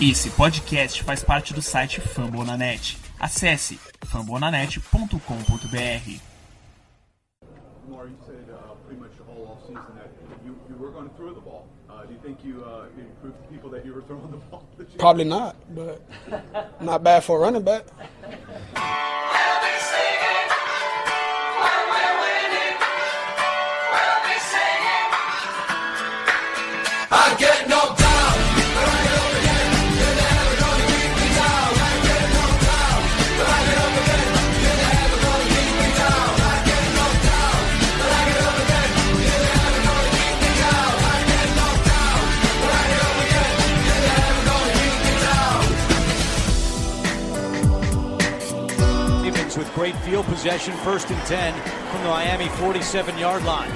Esse podcast faz parte do site Fambonanet. Acesse fambonanet.com.br. You said uh, pretty much all off season that with great field possession, first and 10 from the Miami 47 yard line.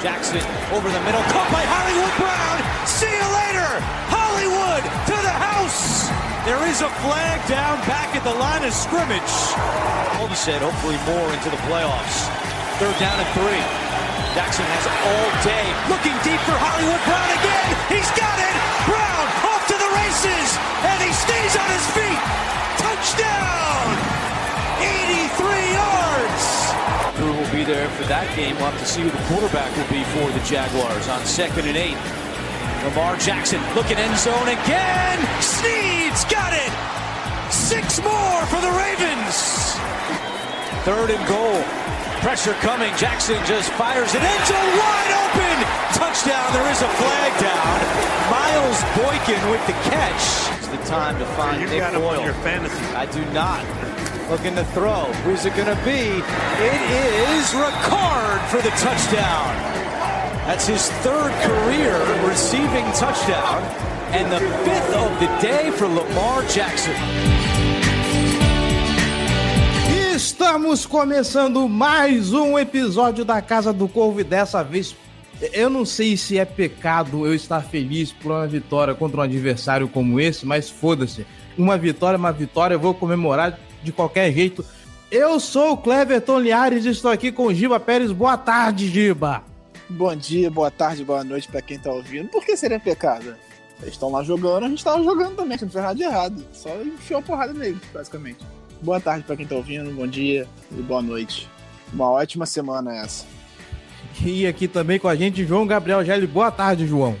Jackson over the middle, caught by Hollywood Brown. See you later, Hollywood to the house. There is a flag down back at the line of scrimmage. All said, hopefully more into the playoffs. Third down and three. Jackson has all day, looking deep for Hollywood Brown again. He's got it. Brown off to the races, and he stays on his feet. Touchdown. 83 yards. Crew will be there for that game. We'll have to see who the quarterback will be for the Jaguars on second and eight. Lamar Jackson looking end zone again. Sneed's got it. Six more for the Ravens. Third and goal. Pressure coming. Jackson just fires it. into wide open. Touchdown. There is a flag down. Miles Boykin with the catch. It's the time to find You Nick got Boyle. your fantasy. I do not. Looking to throw. Who's it going to be? It is Ricard for the touchdown. That's his third career receiving touchdown and the fifth of the day for Lamar Jackson. Estamos começando mais um episódio da Casa do Corvo e dessa vez eu não sei se é pecado eu estar feliz por uma vitória contra um adversário como esse, mas foda-se. Uma vitória é uma vitória, eu vou comemorar de qualquer jeito. Eu sou o Cleverton Liares e estou aqui com o Giba Pérez. Boa tarde, Giba. Bom dia, boa tarde, boa noite pra quem tá ouvindo. Por que seria pecado? Eles estão lá jogando, a gente tava jogando também, a gente não fez nada de errado. Só enfiou a porrada neles, basicamente. Boa tarde pra quem tá ouvindo, bom dia e boa noite. Uma ótima semana essa. E aqui também com a gente, João Gabriel Gelli. Boa tarde, João.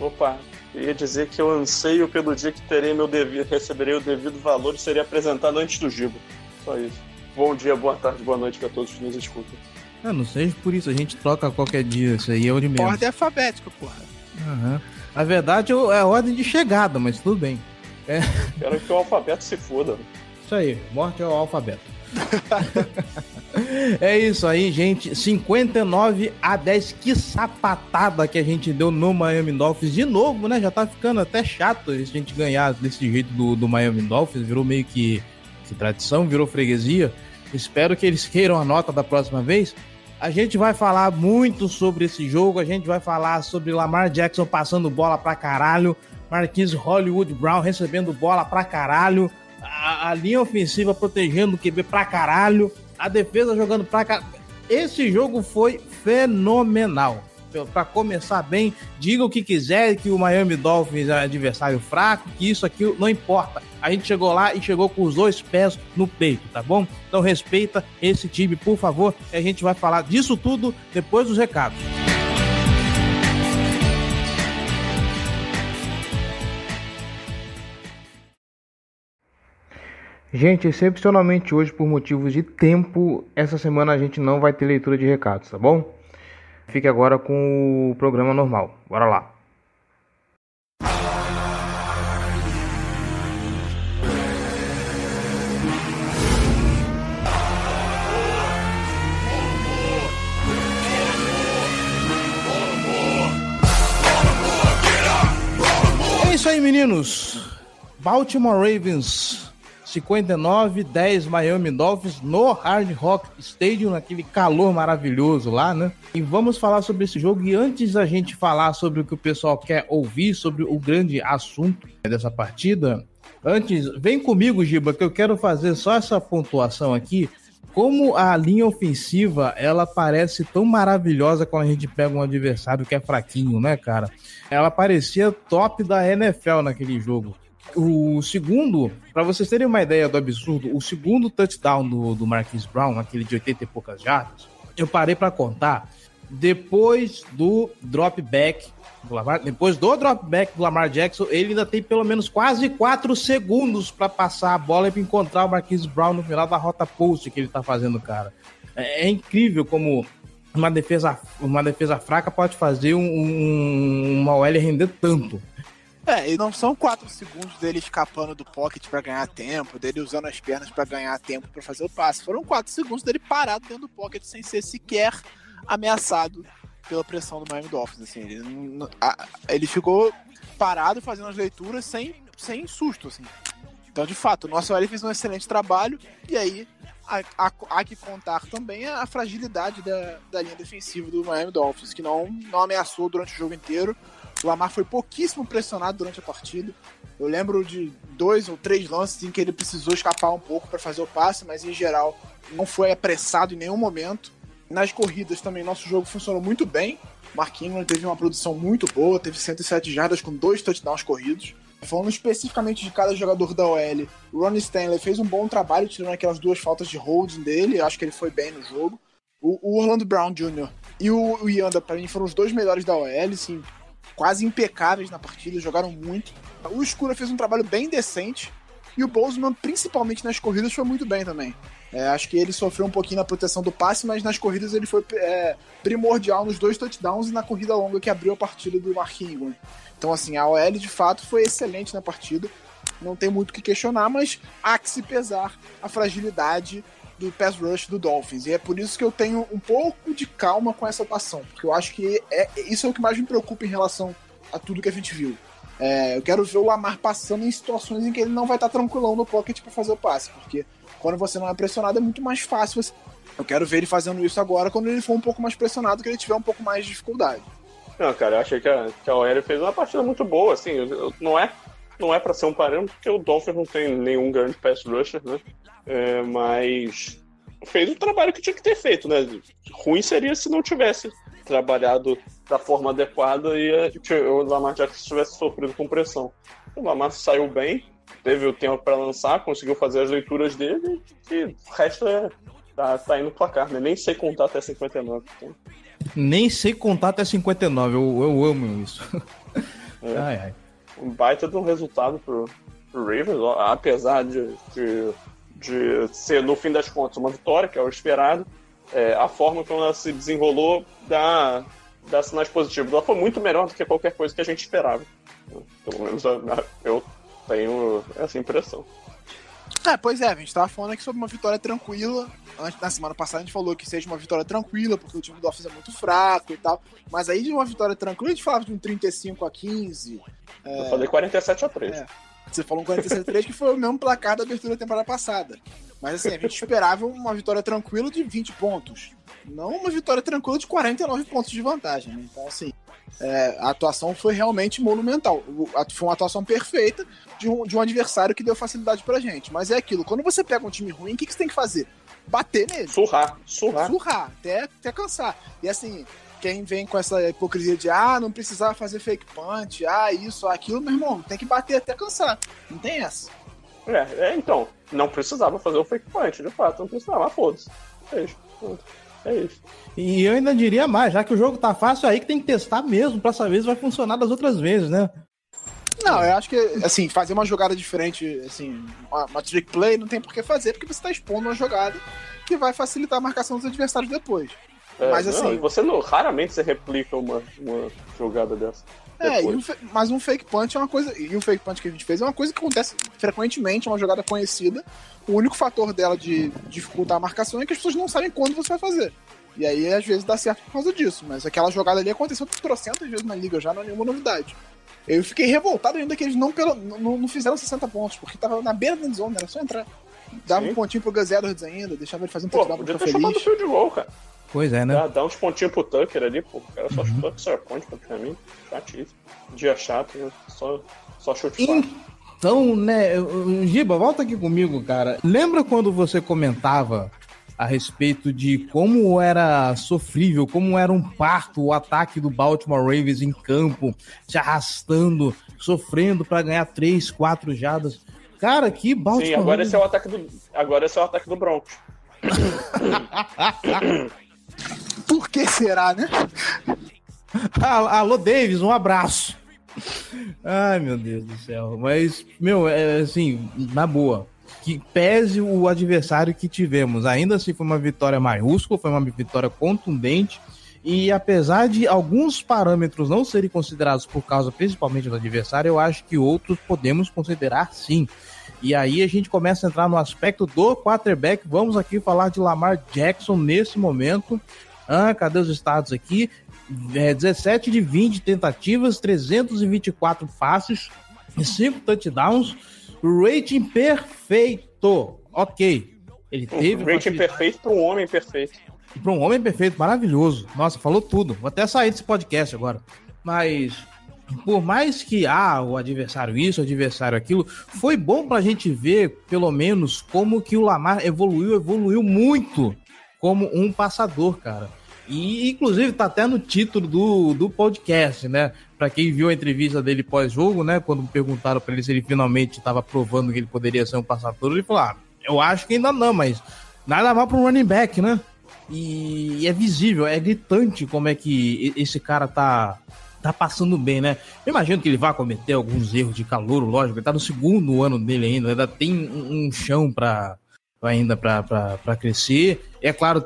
Opa, eu ia dizer que eu anseio pelo dia que terei meu devido, receberei o devido valor e serei apresentado antes do Gibo. Só isso. Bom dia, boa tarde, boa noite pra todos que nos escutam. Eu não seja por isso, a gente troca qualquer dia, isso aí é o de menos. Ordem alfabética, porra. Aham. Na verdade, é a ordem de chegada, mas tudo bem. Quero que o alfabeto se foda. Isso aí, morte ao alfabeto. é isso aí, gente. 59 a 10. Que sapatada que a gente deu no Miami Dolphins. De novo, né? Já tá ficando até chato a gente ganhar desse jeito do, do Miami Dolphins. Virou meio que, que tradição, virou freguesia. Espero que eles queiram a nota da próxima vez. A gente vai falar muito sobre esse jogo. A gente vai falar sobre Lamar Jackson passando bola pra caralho. Marquise Hollywood Brown recebendo bola pra caralho. A, a linha ofensiva protegendo o QB pra caralho. A defesa jogando pra caralho. Esse jogo foi fenomenal. Pra começar bem, diga o que quiser, que o Miami Dolphins é adversário fraco, que isso aqui não importa. A gente chegou lá e chegou com os dois pés no peito, tá bom? Então respeita esse time, por favor. E a gente vai falar disso tudo depois dos recados. Gente, excepcionalmente hoje, por motivos de tempo, essa semana a gente não vai ter leitura de recados, tá bom? Fique agora com o programa normal. Bora lá. É isso aí, meninos. Baltimore Ravens 59, 10 Miami Dolphins no Hard Rock Stadium, naquele calor maravilhoso lá, né? E vamos falar sobre esse jogo. E antes da gente falar sobre o que o pessoal quer ouvir, sobre o grande assunto dessa partida, antes, vem comigo, Giba, que eu quero fazer só essa pontuação aqui. Como a linha ofensiva, ela parece tão maravilhosa quando a gente pega um adversário que é fraquinho, né, cara? Ela parecia top da NFL naquele jogo. O segundo, para vocês terem uma ideia do absurdo, o segundo touchdown do, do Marquis Brown, aquele de 80 e poucas jardas, eu parei para contar depois do drop back do Lamar, depois do drop back do Lamar Jackson, ele ainda tem pelo menos quase 4 segundos para passar a bola e pra encontrar o Marquis Brown no final da rota post que ele tá fazendo, cara. É, é incrível como uma defesa, uma defesa fraca pode fazer um, um, uma OL render tanto. É, e não são quatro segundos dele escapando do pocket para ganhar tempo, dele usando as pernas para ganhar tempo para fazer o passe. Foram quatro segundos dele parado dentro do pocket sem ser sequer ameaçado pela pressão do Miami Dolphins. Assim, ele, ele ficou parado fazendo as leituras sem, sem susto. Assim. Então, de fato, o nosso OL fez um excelente trabalho e aí há, que contar também a fragilidade da, da linha defensiva do Miami Dolphins, que não, não ameaçou durante o jogo inteiro. O Lamar foi pouquíssimo pressionado durante a partida. Eu lembro de dois ou três lances em que ele precisou escapar um pouco para fazer o passe, mas em geral não foi apressado em nenhum momento. Nas corridas também nosso jogo funcionou muito bem. Marquinhos teve uma produção muito boa, teve 107 jardas com dois touchdowns corridos. Falando especificamente de cada jogador da OL, o Ronnie Stanley fez um bom trabalho tirando aquelas duas faltas de holding dele, acho que ele foi bem no jogo. O, Orlando Brown Jr. e o, Yanda, para mim, foram os dois melhores da OL, assim, quase impecáveis na partida, jogaram muito. O Escura fez um trabalho bem decente. E o Bozeman, principalmente nas corridas, foi muito bem também. É, acho que ele sofreu um pouquinho na proteção do passe, mas nas corridas ele foi é, primordial nos dois touchdowns e na corrida longa que abriu a partida do Mark Ingram. Então, assim, a OL de fato foi excelente na partida. Não tem muito o que questionar, mas há que se pesar a fragilidade do pass rush do Dolphins. E é por isso que eu tenho um pouco de calma com essa atuação, porque eu acho que é, isso é o que mais me preocupa em relação a tudo que a gente viu. É, eu quero ver o Lamar passando em situações em que ele não vai estar tranquilão no pocket para fazer o passe, porque quando você não é pressionado é muito mais fácil. Você... Eu quero ver ele fazendo isso agora quando ele for um pouco mais pressionado, que ele tiver um pouco mais de dificuldade. Não, cara, eu achei que a, que a OL fez uma partida muito boa, assim, eu, eu, não é não é para ser um parâmetro, porque o Dolphins não tem nenhum grande pass rusher, né? É, mas fez o trabalho que tinha que ter feito, né? Ruim seria se não tivesse trabalhado da forma adequada e o Lamar Jackson tivesse sofrido com pressão. O Lamar saiu bem, teve o tempo para lançar, conseguiu fazer as leituras dele e o resto é, tá, tá indo no placar, né? Nem sei contar até 59. Então. Nem sei contar até 59, eu, eu amo isso. É. Ai, ai. Um baita de um resultado pro, pro Ravens, apesar de, de, de, ser, no fim das contas, uma vitória, que é o esperado. É, a forma como ela se desenrolou dá, dá sinais positivos. Ela foi muito melhor do que qualquer coisa que a gente esperava. Pelo menos eu tenho essa impressão. É, pois é, a gente tava falando aqui sobre uma vitória tranquila. Antes, na semana passada a gente falou que seja uma vitória tranquila, porque o time do Dolphins é muito fraco e tal. Mas aí de uma vitória tranquila, a gente falava de um 35 a 15. É... Eu falei 47 a 3. É. Você falou um 47 a 3, que foi o mesmo placar da abertura da temporada passada. Mas assim, a gente esperava uma vitória tranquila de 20 pontos. Não uma vitória tranquila de 49 pontos de vantagem. Né? Então, assim, é, a atuação foi realmente monumental. Foi uma atuação perfeita de um, de um adversário que deu facilidade pra gente. Mas é aquilo, quando você pega um time ruim, o que, que você tem que fazer? Bater nele. Surrar, surrar. Surrar, até, até cansar. E assim, quem vem com essa hipocrisia de ah, não precisava fazer fake punch, ah, isso, aquilo, meu irmão, tem que bater até cansar. Não tem essa. É, é então, não precisava fazer o fake punch, de fato, não precisava, foda-se. Isso. É isso. E eu ainda diria mais, já que o jogo tá fácil, aí que tem que testar mesmo para saber se vai funcionar das outras vezes, né? Não, eu acho que, assim, fazer uma jogada diferente, assim, uma, uma trick play não tem por que fazer, porque você tá expondo uma jogada que vai facilitar a marcação dos adversários depois. É, mas assim. Não, você não, raramente você replica uma, uma jogada dessa. É, um, mas um fake punch é uma coisa. E o fake punch que a gente fez é uma coisa que acontece frequentemente, é uma jogada conhecida. O único fator dela de dificultar a marcação é que as pessoas não sabem quando você vai fazer. E aí, às vezes, dá certo por causa disso. Mas aquela jogada ali aconteceu trocentas vezes na liga, já não é nenhuma novidade. Eu fiquei revoltado ainda que eles não, pelo, não, não fizeram 60 pontos, porque tava na beira da zone, era só entrar. Dava Sim. um pontinho pro Gus Edwards ainda, deixava ele fazer um touchdown pra ficar feliz. Field goal, cara. Pois é, né? Dá, dá uns pontinhos pro Tucker ali, pô. O cara só uhum. chutou extra point praticamente. Chatíssimo. Dia chato, né? Só, só chute. Então, né, Giba, volta aqui comigo, cara. Lembra quando você comentava a respeito de como era sofrível, como era um parto o ataque do Baltimore Ravens em campo, se arrastando, sofrendo para ganhar três, quatro jadas. Cara, que Baltimore. Sim, agora esse é o ataque do, agora esse é o ataque do Broncos. Por que será, né? Alô, Davis, um abraço. Ai, meu Deus do céu. Mas, meu, é assim, na boa. Que pese o adversário que tivemos. Ainda assim, foi uma vitória maiúscula, foi uma vitória contundente. E apesar de alguns parâmetros não serem considerados por causa principalmente do adversário, eu acho que outros podemos considerar sim. E aí a gente começa a entrar no aspecto do quarterback. Vamos aqui falar de Lamar Jackson nesse momento. Ah, cadê os estados aqui? É, 17 de 20 tentativas, 324 passes e 5 touchdowns. Rating perfeito. Ok. Ele teve. Rating perfeito para um homem perfeito. Para um homem perfeito, maravilhoso. Nossa, falou tudo. Vou até sair desse podcast agora. Mas por mais que ah, o adversário isso, o adversário aquilo, foi bom pra gente ver, pelo menos, como que o Lamar evoluiu, evoluiu muito como um passador, cara. E, inclusive, tá até no título do, do podcast, né? Para quem viu a entrevista dele pós-jogo, né? Quando perguntaram para ele se ele finalmente estava provando que ele poderia ser um passador, ele falou: ah, eu acho que ainda não, mas nada mal para um running back, né? E, e é visível, é gritante como é que esse cara tá, tá passando bem, né? Eu imagino que ele vai cometer alguns erros de calor, lógico, ele tá no segundo ano dele ainda, ainda tem um, chão para ainda para crescer. É claro,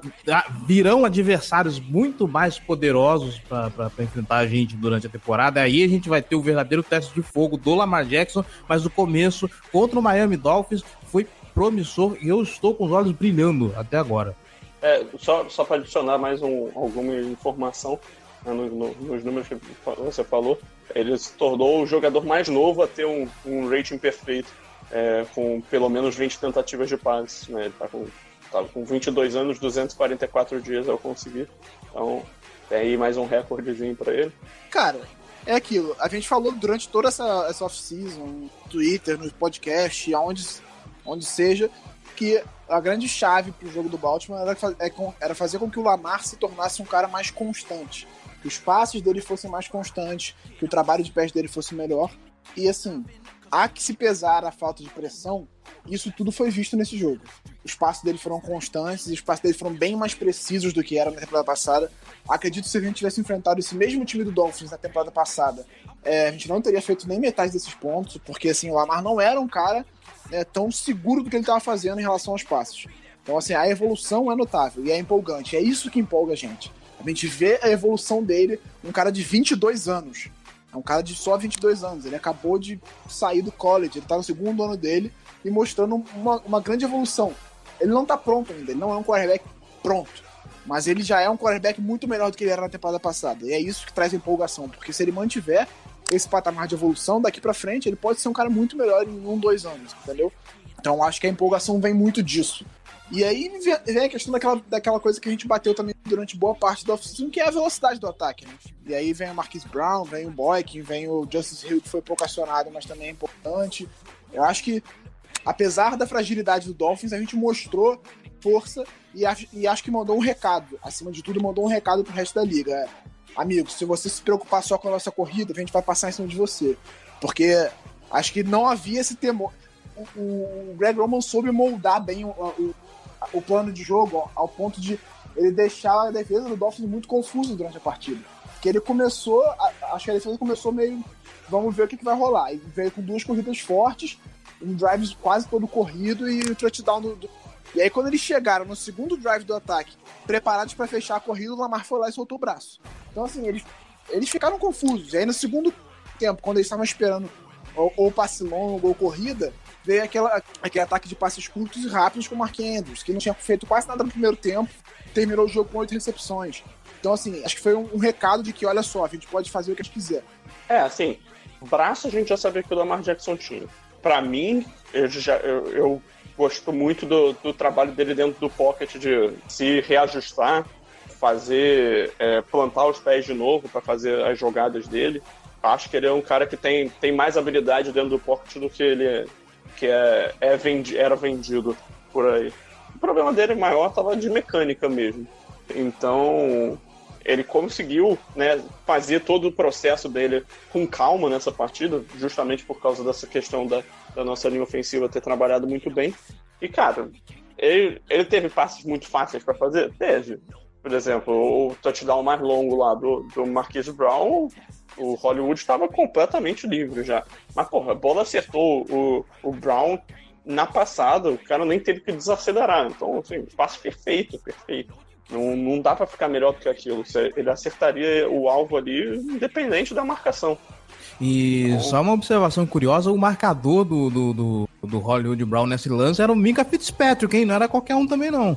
virão adversários muito mais poderosos para enfrentar a gente durante a temporada. Aí a gente vai ter o verdadeiro teste de fogo do Lamar Jackson, mas o começo contra o Miami Dolphins foi promissor e eu estou com os olhos brilhando até agora. É, só só para adicionar mais um, alguma informação no, no, nos números que você falou, ele se tornou o jogador mais novo a ter um, um rating perfeito é, com pelo menos 20 tentativas de passe. Né? Ele tá com, tá com 22 anos, 244 dias ao conseguir. Então, tem aí mais um recordezinho para ele. Cara, é aquilo. A gente falou durante toda essa, essa off-season, no Twitter, no podcast, aonde, onde seja, que a grande chave para o jogo do Baltimore era, é era fazer com que o Lamar se tornasse um cara mais constante. Os passes dele fossem mais constantes, que o trabalho de pés dele fosse melhor. E assim, há que se pesar a falta de pressão, isso tudo foi visto nesse jogo. Os passos dele foram constantes, os passos dele foram bem mais precisos do que era na temporada passada. Acredito que se a gente tivesse enfrentado esse mesmo time do Dolphins na temporada passada, é, a gente não teria feito nem metade desses pontos, porque assim, o Lamar não era um cara é, tão seguro do que ele estava fazendo em relação aos passos. Então, assim, a evolução é notável e é empolgante. É isso que empolga a gente. A gente vê a evolução dele, um cara de 22 anos é um cara de só 22 anos. Ele acabou de sair do college, ele tá no segundo ano dele e mostrando uma, uma grande evolução. Ele não tá pronto ainda, ele não é um quarterback pronto. Mas ele já é um quarterback muito melhor do que ele era na temporada passada. E é isso que traz empolgação, porque se ele mantiver esse patamar de evolução, daqui para frente ele pode ser um cara muito melhor em um, dois anos, entendeu? Então acho que a empolgação vem muito disso. E aí vem a questão daquela, daquela coisa que a gente bateu também durante boa parte do off-season, que é a velocidade do ataque, né? E aí vem o Marquis Brown, vem o Boykin, vem o Justice Hill, que foi pouco acionado, mas também é importante. Eu acho que, apesar da fragilidade do Dolphins, a gente mostrou força e acho, e acho que mandou um recado. Acima de tudo, mandou um recado pro resto da liga. É, amigo, se você se preocupar só com a nossa corrida, a gente vai passar em cima de você. Porque acho que não havia esse temor. O, o Greg Roman soube moldar bem o, o, o plano de jogo ao ponto de ele deixar a defesa do Dolphins muito confusa durante a partida. Porque ele começou, acho que a defesa começou meio, vamos ver o que, que vai rolar. E veio com duas corridas fortes, um drive quase todo corrido e o touchdown do, do... E aí quando eles chegaram no segundo drive do ataque, preparados para fechar a corrida, o Lamar foi lá e soltou o braço. Então assim, eles, eles ficaram confusos. E aí no segundo tempo, quando eles estavam esperando ou, ou passe longo ou corrida, veio aquela, aquele ataque de passes curtos e rápidos com o Mark Andrews, que não tinha feito quase nada no primeiro tempo, terminou o jogo com oito recepções. Então, assim, acho que foi um, um, recado de que, olha só, a gente pode fazer o que a gente quiser. É, assim, braço a gente já sabia que o Lamar Jackson tinha. Pra mim, eu, já, eu, eu gosto muito do, do, trabalho dele dentro do pocket, de se reajustar, fazer, é, plantar os pés de novo para fazer as jogadas dele. Acho que ele é um cara que tem, tem mais habilidade dentro do pocket do que ele, que é, é vendi, era vendido por aí. problema dele maior estava de mecânica mesmo. Então, ele conseguiu né, fazer todo o processo dele com calma nessa partida, justamente por causa dessa questão da, da nossa linha ofensiva ter trabalhado muito bem. E, cara, ele, ele teve passes muito fáceis para fazer? Teve. Por exemplo, o touchdown mais longo lá do, do Marquise Brown, o Hollywood estava completamente livre já. Mas, porra, a bola acertou o, o Brown na passada, o cara nem teve que desacelerar. Então, assim, passe perfeito, perfeito. Não, não dá para ficar melhor do que aquilo. Ele acertaria o alvo ali, independente da marcação. E então... só uma observação curiosa: o marcador do, do, do, do, Hollywood Brown nesse lance era o Minka Fitzpatrick, hein? Não era qualquer um também, não.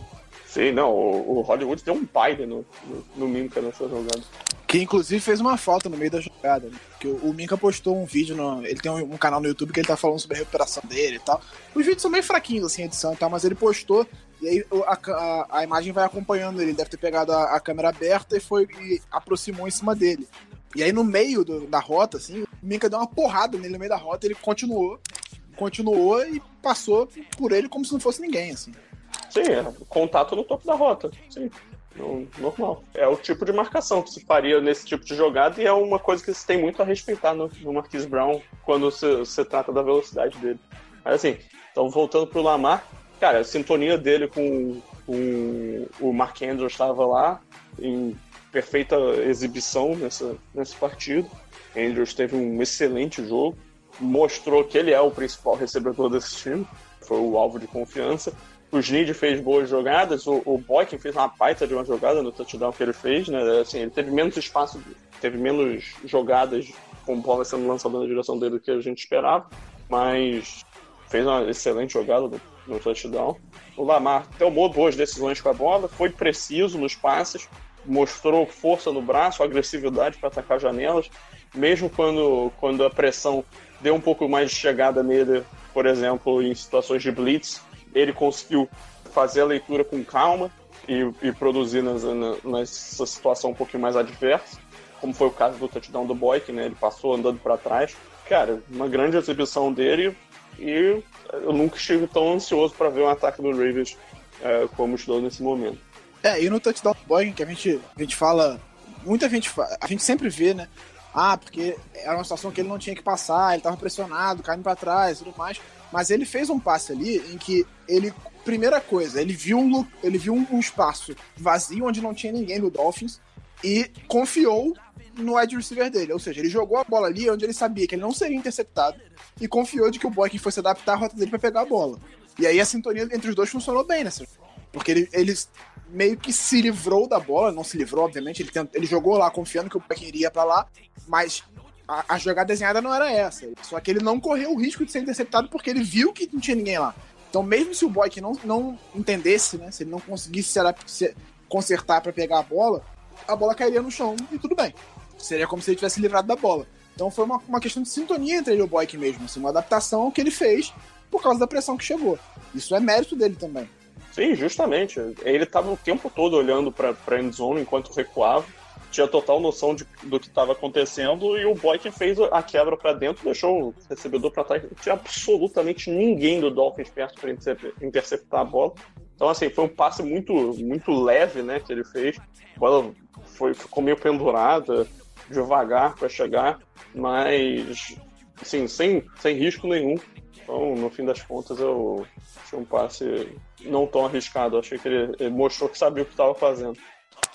Sim, não. O, o Hollywood deu um baile no, no, no Minka nessa jogada. Que inclusive fez uma falta no meio da jogada. Né? Que o, o Minka postou um vídeo, no, ele tem um, um, canal no YouTube que ele tá falando sobre a recuperação dele e tal. Os vídeos são meio fraquinhos, assim, a edição e tal, mas ele postou e aí a, a, a, imagem vai acompanhando ele. Deve ter pegado a, a câmera aberta e foi e aproximou em cima dele. E aí no meio do, da rota, assim, o Minka deu uma porrada nele no meio da rota, ele continuou, continuou e passou por ele como se não fosse ninguém, assim. Sim, é contato no topo da rota, sim. Normal. É o tipo de marcação que se faria nesse tipo de jogada e é uma coisa que se tem muito a respeitar no, no Marquis Brown quando se, se trata da velocidade dele. Mas assim, então voltando pro Lamar, cara, a sintonia dele com, com o Mark Andrews estava lá em perfeita exibição nessa, nesse partido. Andrews teve um excelente jogo, mostrou que ele é o principal recebedor desse time, foi o alvo de confiança. O Snead fez boas jogadas, o, o Boykin fez uma baita de uma jogada no touchdown que ele fez, né? Assim, ele teve menos espaço, teve menos jogadas com bola sendo lançada na direção dele do que a gente esperava, mas fez uma excelente jogada no, no touchdown. O Lamar tomou boas decisões com a bola, foi preciso nos passes, mostrou força no braço, agressividade para atacar janelas, mesmo quando, quando a pressão deu um pouco mais de chegada nele, por exemplo, em situações de blitz, ele conseguiu fazer a leitura com calma e, e produzir nas, nessa situação um pouquinho mais adversa, como foi o caso do touchdown do Boyk, né? Ele passou andando para trás. Cara, uma grande exibição dele e eu nunca estive tão ansioso para ver um ataque do Ravens é, como estou nesse momento. É, e no touchdown boy que a gente, a gente fala, muita gente, a gente sempre vê, né? Ah, porque era uma situação que ele não tinha que passar, ele estava pressionado, caindo para trás e tudo mais. Mas ele fez um passe ali em que ele, primeira coisa, ele viu um, ele viu um, espaço vazio onde não tinha ninguém do Dolphins e confiou no wide receiver dele. Ou seja, ele jogou a bola ali onde ele sabia que ele não seria interceptado e confiou de que o Boykin fosse adaptar a rota dele para pegar a bola. E aí a sintonia entre os dois funcionou bem, né? Porque ele, ele meio que se livrou da bola, não se livrou, obviamente, ele, tent, ele jogou lá confiando que o Boykin iria para lá, mas a, a, jogada desenhada não era essa. Só que ele não correu o risco de ser interceptado porque ele viu que não tinha ninguém lá. Então, mesmo se o Boykin não, não entendesse, né? Se ele não conseguisse se, se consertar para pegar a bola, a bola cairia no chão e tudo bem. Seria como se ele tivesse livrado da bola. Então foi uma, uma questão de sintonia entre ele e o Boyk mesmo, assim, uma adaptação que ele fez por causa da pressão que chegou. Isso é mérito dele também. Sim, justamente. Ele estava o tempo todo olhando para a endzone enquanto recuava, tinha total noção de, do que estava acontecendo e o Boyk fez a quebra para dentro, deixou o recebedor para trás. Não tinha absolutamente ninguém do Dolphins perto para interceptar a bola. Então, assim, foi um passe muito, muito leve né, que ele fez. A bola foi, ficou meio pendurada, devagar para chegar, mas assim, sem, sem risco nenhum. Então, no fim das contas, eu achei um passe não tão arriscado. Eu achei que ele, ele mostrou que sabia o que estava fazendo.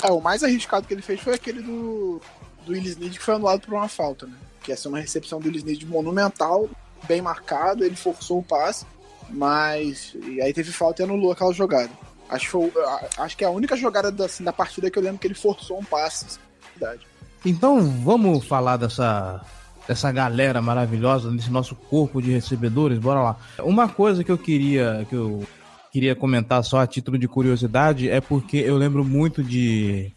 É, o mais arriscado que ele fez foi aquele do, do Willis Need que foi anulado por uma falta, né? Que essa é uma recepção do Willis Need monumental, bem marcado, ele forçou o passe, mas. E aí teve falta e anulou aquela jogada. Acho que, acho que é a única jogada da, assim, da partida que eu lembro que ele forçou um passe. Assim, verdade. Então vamos falar dessa dessa galera maravilhosa, desse nosso corpo de recebedores, bora lá. Uma coisa que eu queria que eu queria comentar só a título de curiosidade é porque eu lembro muito de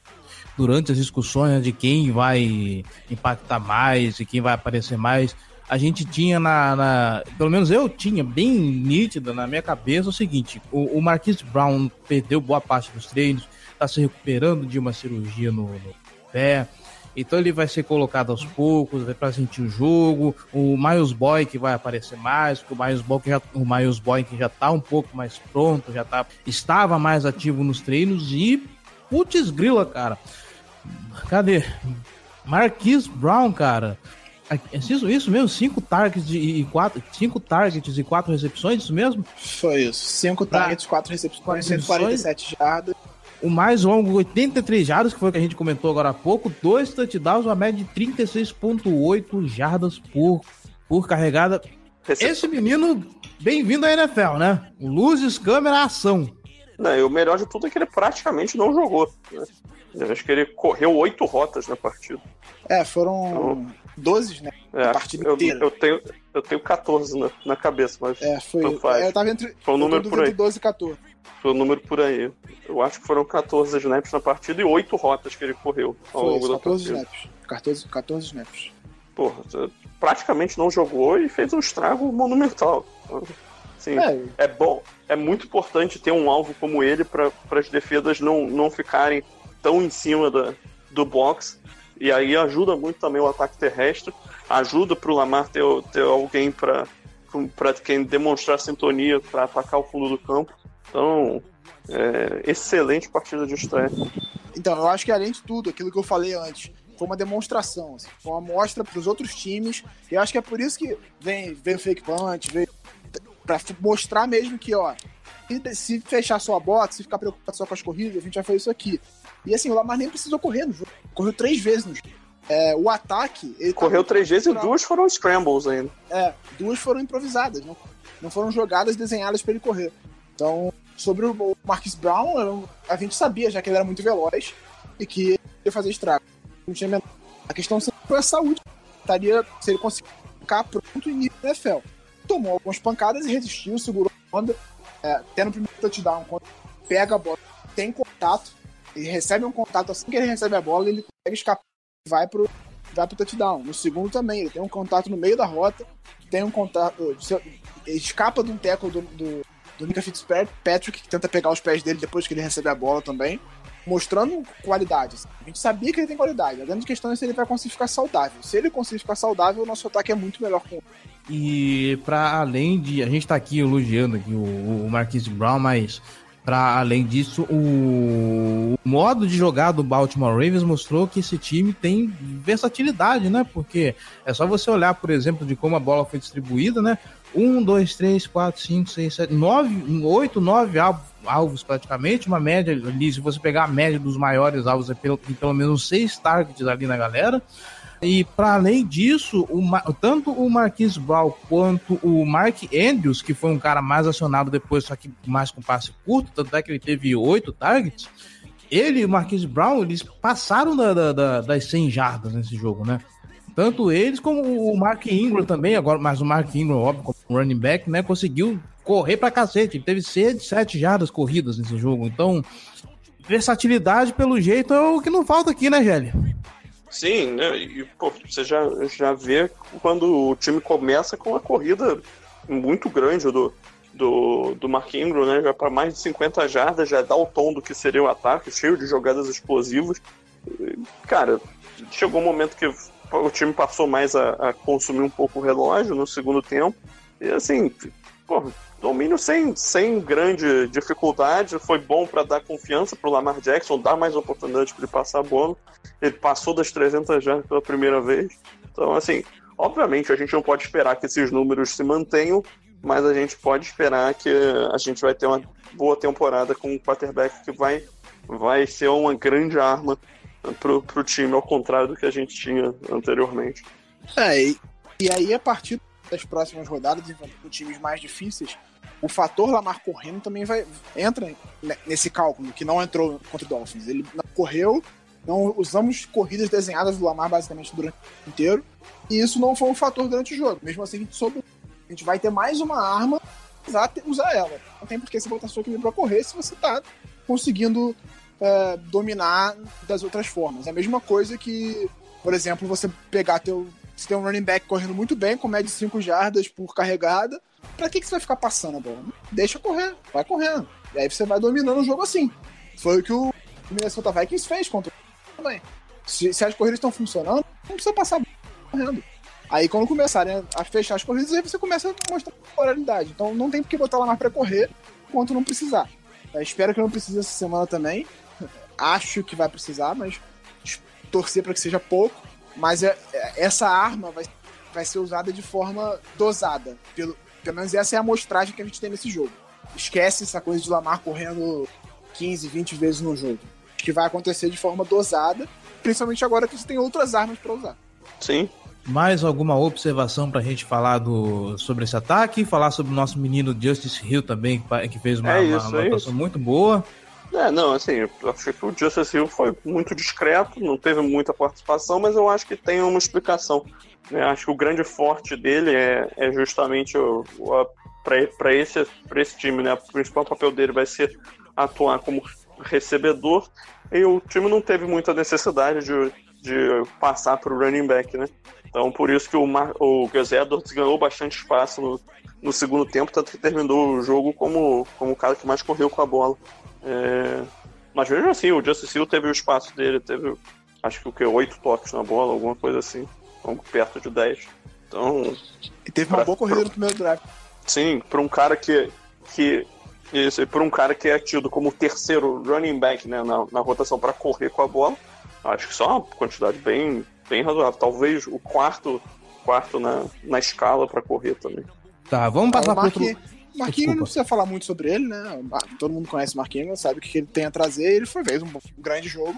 durante as discussões de quem vai impactar mais e quem vai aparecer mais, a gente tinha na, na, Pelo menos eu tinha bem nítida na minha cabeça o seguinte: o, o Marquis Brown perdeu boa parte dos treinos, está se recuperando de uma cirurgia no, no pé Então ele vai ser colocado aos poucos, vai para sentir o jogo. O Miles Boy que vai aparecer mais, porque o Miles Boy que já, o Miles Boy que já tá um pouco mais pronto, já tá estava mais ativo nos treinos e putz grila, cara. Cadê? Marquis Brown, cara. É isso, isso mesmo? Cinco targets e quatro, cinco targets e quatro recepções, isso mesmo? Foi isso. Cinco targets, quatro recepções, Quatro 147 jardas. O mais longo, 83 jardas, que foi o que a gente comentou agora há pouco. Dois touchdowns, uma média de 36,8 jardas por, por carregada. Esse menino, bem-vindo à NFL, né? Luzes, câmera, ação. Não, e o melhor de tudo é que ele praticamente não jogou. Né? Eu acho que ele correu oito rotas na partida. É, foram 12, né? É, A partida eu, inteira. eu tenho, eu tenho 14 na, na cabeça, mas É, foi. É, eu tava entre. Foi um número por aí. de 12 e 14. Foi o número por aí. Eu acho que foram 14 snaps na partida e oito rotas que ele correu ao Foi longo da 14 partida. snaps. 14, 14 snaps. Porra, praticamente não jogou e fez um estrago monumental. Assim, É, é bom, é muito importante ter um alvo como ele para as defesas não, não ficarem tão em cima da, do box. E aí ajuda muito também o ataque terrestre, ajuda para o Lamar ter, ter alguém para quem demonstrar sintonia para atacar o fundo do campo. Então, é, excelente partida de estreia. Então, eu acho que além de tudo, aquilo que eu falei antes, foi uma demonstração, assim, foi uma amostra para os outros times. E eu acho que é por isso que vem, vem o fake punch, vem para mostrar mesmo que, ó, se, fechar só a bota, se ficar preocupado só com as corridas, a gente vai fazer isso aqui. E assim, o Lamar nem precisou correr no jogo. Correu três vezes no jogo. É, o ataque. Tá Correu três vezes e duas foram scrambles ainda. É, duas foram improvisadas, não, não foram jogadas desenhadas para ele correr. Então, sobre o Marcus Brown, a gente sabia já que ele era muito veloz e que ia fazer estrago. A questão sempre foi a saúde. Estaria, se ele conseguir ficar pronto em nível NFL. Tomou algumas pancadas e resistiu, segurou a onda. É, até no primeiro touchdown, quando pega a bola, tem contato, ele recebe um contato assim que ele recebe a bola, ele consegue escapar e vai pro, vai pro touchdown. No segundo também, ele tem um contato no meio da rota, tem um contato. escapa de um tackle do, do, do Mika Fitzpatrick, que tenta pegar os pés dele depois que ele recebe a bola também, mostrando qualidade. assim. A gente sabia que ele tem qualidade. A grande questão é se ele vai conseguir ficar saudável. Se ele conseguir ficar saudável, o nosso ataque é muito melhor com. E para além de. A gente tá aqui elogiando aqui o, o Marquise Brown, mas para além disso, o, o modo de jogar do Baltimore Ravens mostrou que esse time tem versatilidade, né? Porque é só você olhar, por exemplo, de como a bola foi distribuída, né? Um, dois, três, quatro, cinco, seis, sete, nove, oito, nove alvos, praticamente, uma média ali, se você pegar a média dos maiores alvos, é pelo, pelo menos seis targets ali na galera. E para além disso, o Ma- tanto o Marquis Brown quanto o Mark Andrews, que foi um cara mais acionado depois, só que mais com passe curto, tanto é que ele teve oito targets, ele e o Marquis Brown, eles passaram da- da- da- das 100 jardas nesse jogo, né? Tanto eles como o Mark Ingram também, agora, mas o Mark Ingram, óbvio, como running back, né, conseguiu correr pra cacete. Ele teve 7 jardas corridas nesse jogo. Então, versatilidade, pelo jeito, é o que não falta aqui, né, Gelli? Sim, né? E pô, você já, já vê quando o time começa com uma corrida muito grande do, do, do Mark Ingram, né? Já para mais de 50 jardas, já dá o tom do que seria o ataque, cheio de jogadas explosivas. Cara, chegou um momento que o time passou mais a, a consumir um pouco o relógio no segundo tempo. E assim, pô, domínio sem, sem grande dificuldade, foi bom para dar confiança para o Lamar Jackson, dar mais oportunidade para ele passar a bola. Ele passou das 300 jardas pela primeira vez. Então, assim, obviamente a gente não pode esperar que esses números se mantenham, mas a gente pode esperar que a gente vai ter uma boa temporada com um quarterback que vai, vai ser uma grande arma pro, pro time, ao contrário do que a gente tinha anteriormente. É, e, e aí a partir das próximas rodadas, enfrentando times mais difíceis, o fator Lamar correndo também vai entra ne- nesse cálculo, que não entrou contra o Dolphins. Ele não correu, não usamos corridas desenhadas do Lamar basicamente durante o inteiro, e isso não foi um fator durante o jogo. Mesmo assim, a gente soube, a gente vai ter mais uma arma, usar, usar ela. Não tem por que você botar sua equipe pra correr se você tá conseguindo é, dominar das outras formas. É a mesma coisa que, por exemplo, você pegar teu. Você tem um running back correndo muito bem, com média de 5 jardas por carregada. Pra que, que você vai ficar passando a bola? Deixa correr, vai correndo. E aí você vai dominando o jogo assim. Foi o que o Minnesota Vikings fez contra o também. Se, se as corridas estão funcionando, não precisa passar correndo. Aí quando começarem a fechar as corridas, aí você começa a mostrar moralidade. Então não tem por que botar lá mais pra correr enquanto não precisar. Eu espero que não precise essa semana também. Acho que vai precisar, mas torcer para que seja pouco. Mas é, é, essa arma vai, vai ser usada de forma dosada. Pelo, pelo menos essa é a amostragem que a gente tem nesse jogo. Esquece essa coisa de Lamar correndo 15, 20 vezes no jogo. Que vai acontecer de forma dosada, principalmente agora que você tem outras armas para usar. Sim. Mais alguma observação pra gente falar do, sobre esse ataque? Falar sobre o nosso menino Justice Hill também, que, que fez uma, É isso, uma, uma é atuação isso. muito boa. É, não, assim, achei que o Justice Hill foi muito discreto, não teve muita participação, mas eu acho que tem uma explicação. né? Acho que o grande forte dele é, é justamente o, o, para esse, esse time, né? O principal papel dele vai ser atuar como recebedor, e o time não teve muita necessidade de, de passar para o running back, né? Então, por isso que o, Mar, o Gus Edwards ganhou bastante espaço no, no segundo tempo, tanto que terminou o jogo como, como o cara que mais correu com a bola. É, mas mesmo assim, o Justice Hill teve o espaço dele, teve acho que o que? Oito toques na bola, alguma coisa assim, algo perto de 10. Então, E teve uma Pra- boa corrida no primeiro draft. sim, para um cara que. que isso, e para um cara que é tido como o terceiro running back né, na, na rotação para correr com a bola, acho que só uma quantidade bem, bem razoável. Talvez o quarto, quarto na, na escala para correr também. Tá, vamos passar para outro. Marquinhos não precisa falar muito sobre ele, né? Todo mundo conhece o Marquinhos, sabe o que ele tem a trazer. Ele foi fez um, grande jogo.